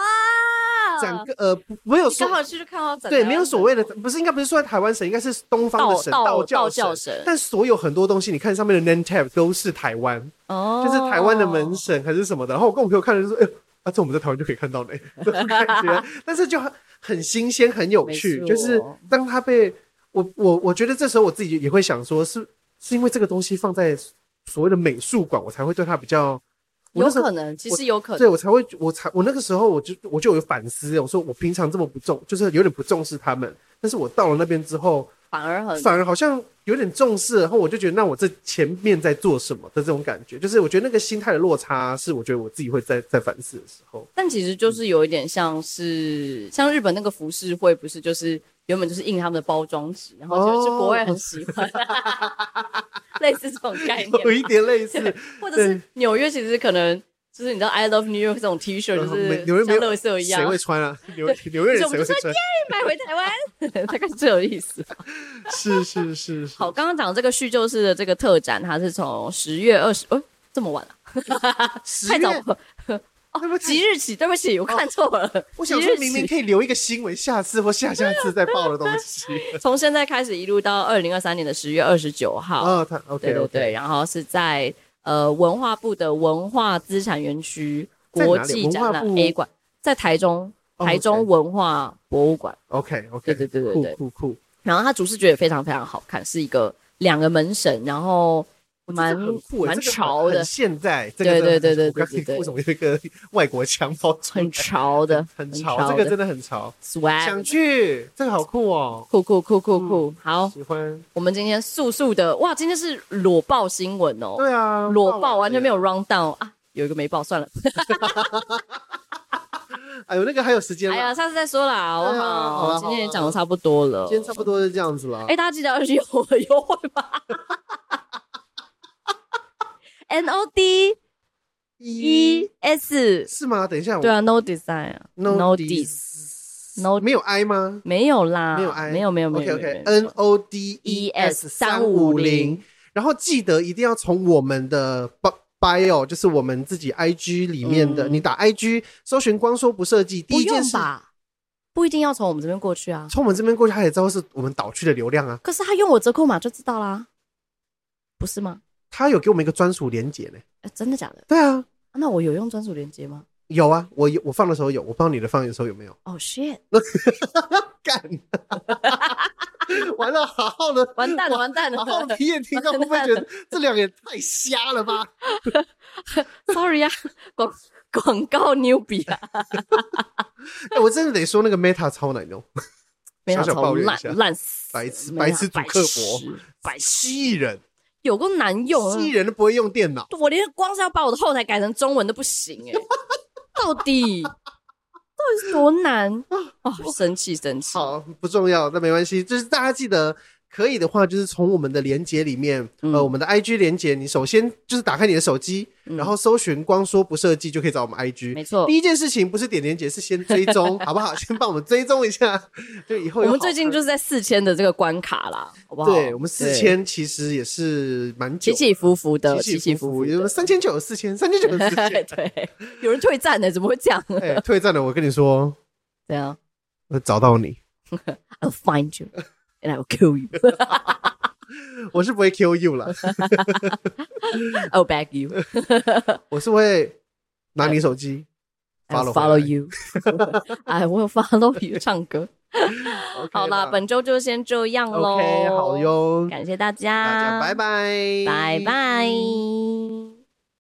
展个呃，没有说刚好去看到展对，没有所谓的，不是应该不是说台湾神，应该是东方的神，道教神。但所有很多东西，你看上面的 name tag 都是台湾哦，就是台湾的门神还是什么的。然后我跟我朋友看的就说，哎，啊，这我们在台湾就可以看到呢，[laughs] 这种感觉。但是就很很新鲜，很有趣。就是当它被我我我觉得这时候我自己也会想说，是是因为这个东西放在所谓的美术馆，我才会对它比较。
有可能，其实有可能，
对我才会，我才我那个时候我就我就有反思，我说我平常这么不重，就是有点不重视他们，但是我到了那边之后，
反而很，
反而好像有点重视，然后我就觉得，那我这前面在做什么的这种感觉，就是我觉得那个心态的落差，是我觉得我自己会在在反思的时候。
但其实就是有一点像是，像日本那个浮世绘，不是就是。原本就是印他们的包装纸，然后就是国外很喜欢，哦、[laughs] 类似这种概念，
有一点类似，
或者是纽约其实可能就是你知道 I love New York 这种 T 恤，就是像乐色一样，
谁会穿啊？[laughs] 纽纽约人谁会穿？
耶，买回台湾，[laughs] 大概是这个意思。
是是是是。
好，刚刚讲这个叙旧式的这个特展，它是从十月二十，哦，这么晚了，太早即日起，对不起，我看错了。
我想说，明明可以留一个新闻，下次或下下次再报的东西。[laughs]
从现在开始，一路到二零二三年的十月二十九号。哦，他 OK 对对对，然后是在呃文化部的文化资产园区国际展览 A 馆，在台中台中文化博物馆。
OK OK，
对对对对对，
酷酷酷。
然后它主视觉也非常非常好看，是一个两个门神，然后。蛮蛮潮的，
现在
对对对对对对，
为什么有一个 [laughs] 外国枪包？
很潮的，[laughs]
很潮，这个真的很潮。想去，这个好酷哦，
酷酷酷酷酷，好
喜欢。
我们今天速速的，哇，今天是裸报新闻哦。
对啊，
裸报完全没有 run down 啊，有一个没报，算了。[laughs]
哎呦，那个还有时间？
哎呀，下次再说啦，好不好？今天也讲的差不多了，
今天差不多是这样子了。
哎，大家记得要去有优惠吧。N O D E S
是吗？等一下，
对啊，No Design，No Dis，No
没有 I 吗？
没有啦，
没有 I，
没有没有没有。
OK OK，N O D E S 三五零，然后记得一定要从我们的 bio，就是我们自己 IG 里面的，你打 IG 搜寻“光说不设计”，第一件事，
不一定要从我们这边过去啊，
从我们这边过去，他也知道是我们导区的流量啊。
可是他用我折扣码就知道啦，不是吗？
他有给我们一个专属连接呢，
哎，真的假的？
对啊，
那我有用专属连接吗？
有啊，我有，我放的时候有，我不知道你的放的时候有没有。
哦，shit！[laughs]
干，[laughs] 完了，好好的，[laughs]
完蛋了，完蛋了，
好好的，体验听到会不会觉得这两个也太瞎了吧
？Sorry 啊，广广告牛逼啊！
哎，我真的得说那个 Meta 超难用
，Meta 超烂烂死，
白痴白痴主刻薄，白蜥人。
有够难用，
蜥蜴人都不会用电脑，
我连光是要把我的后台改成中文都不行哎、欸，[laughs] 到底？到底是多难？[laughs] 哦，生气生气，
好不重要，那没关系，就是大家记得。可以的话，就是从我们的连接里面，嗯、呃，我们的 IG 连接，你首先就是打开你的手机，嗯、然后搜寻“光说不设计”，就可以找我们 IG。
没错，
第一件事情不是点连接，是先追踪，[laughs] 好不好？[laughs] 先帮我们追踪一下，[laughs] 就以后有。
我们最近就是在四千的这个关卡啦，好不好？
对，我们四千其实也是蛮
起起伏伏的，起
起伏伏，有三千九、四千、三千九、四千。
对，有人退战呢？怎么会这样？
哎，退战了，我跟你说，
怎样？
我找到你
，I'll find you and I will kill you。
我是不会 kill you 了
，I'll bag you。
我是会拿你手机
follow follow you。哎，我有 follow you 唱歌。好了，本周就先这样喽。
OK，好哟，
感谢大家，
大家拜拜，
拜拜。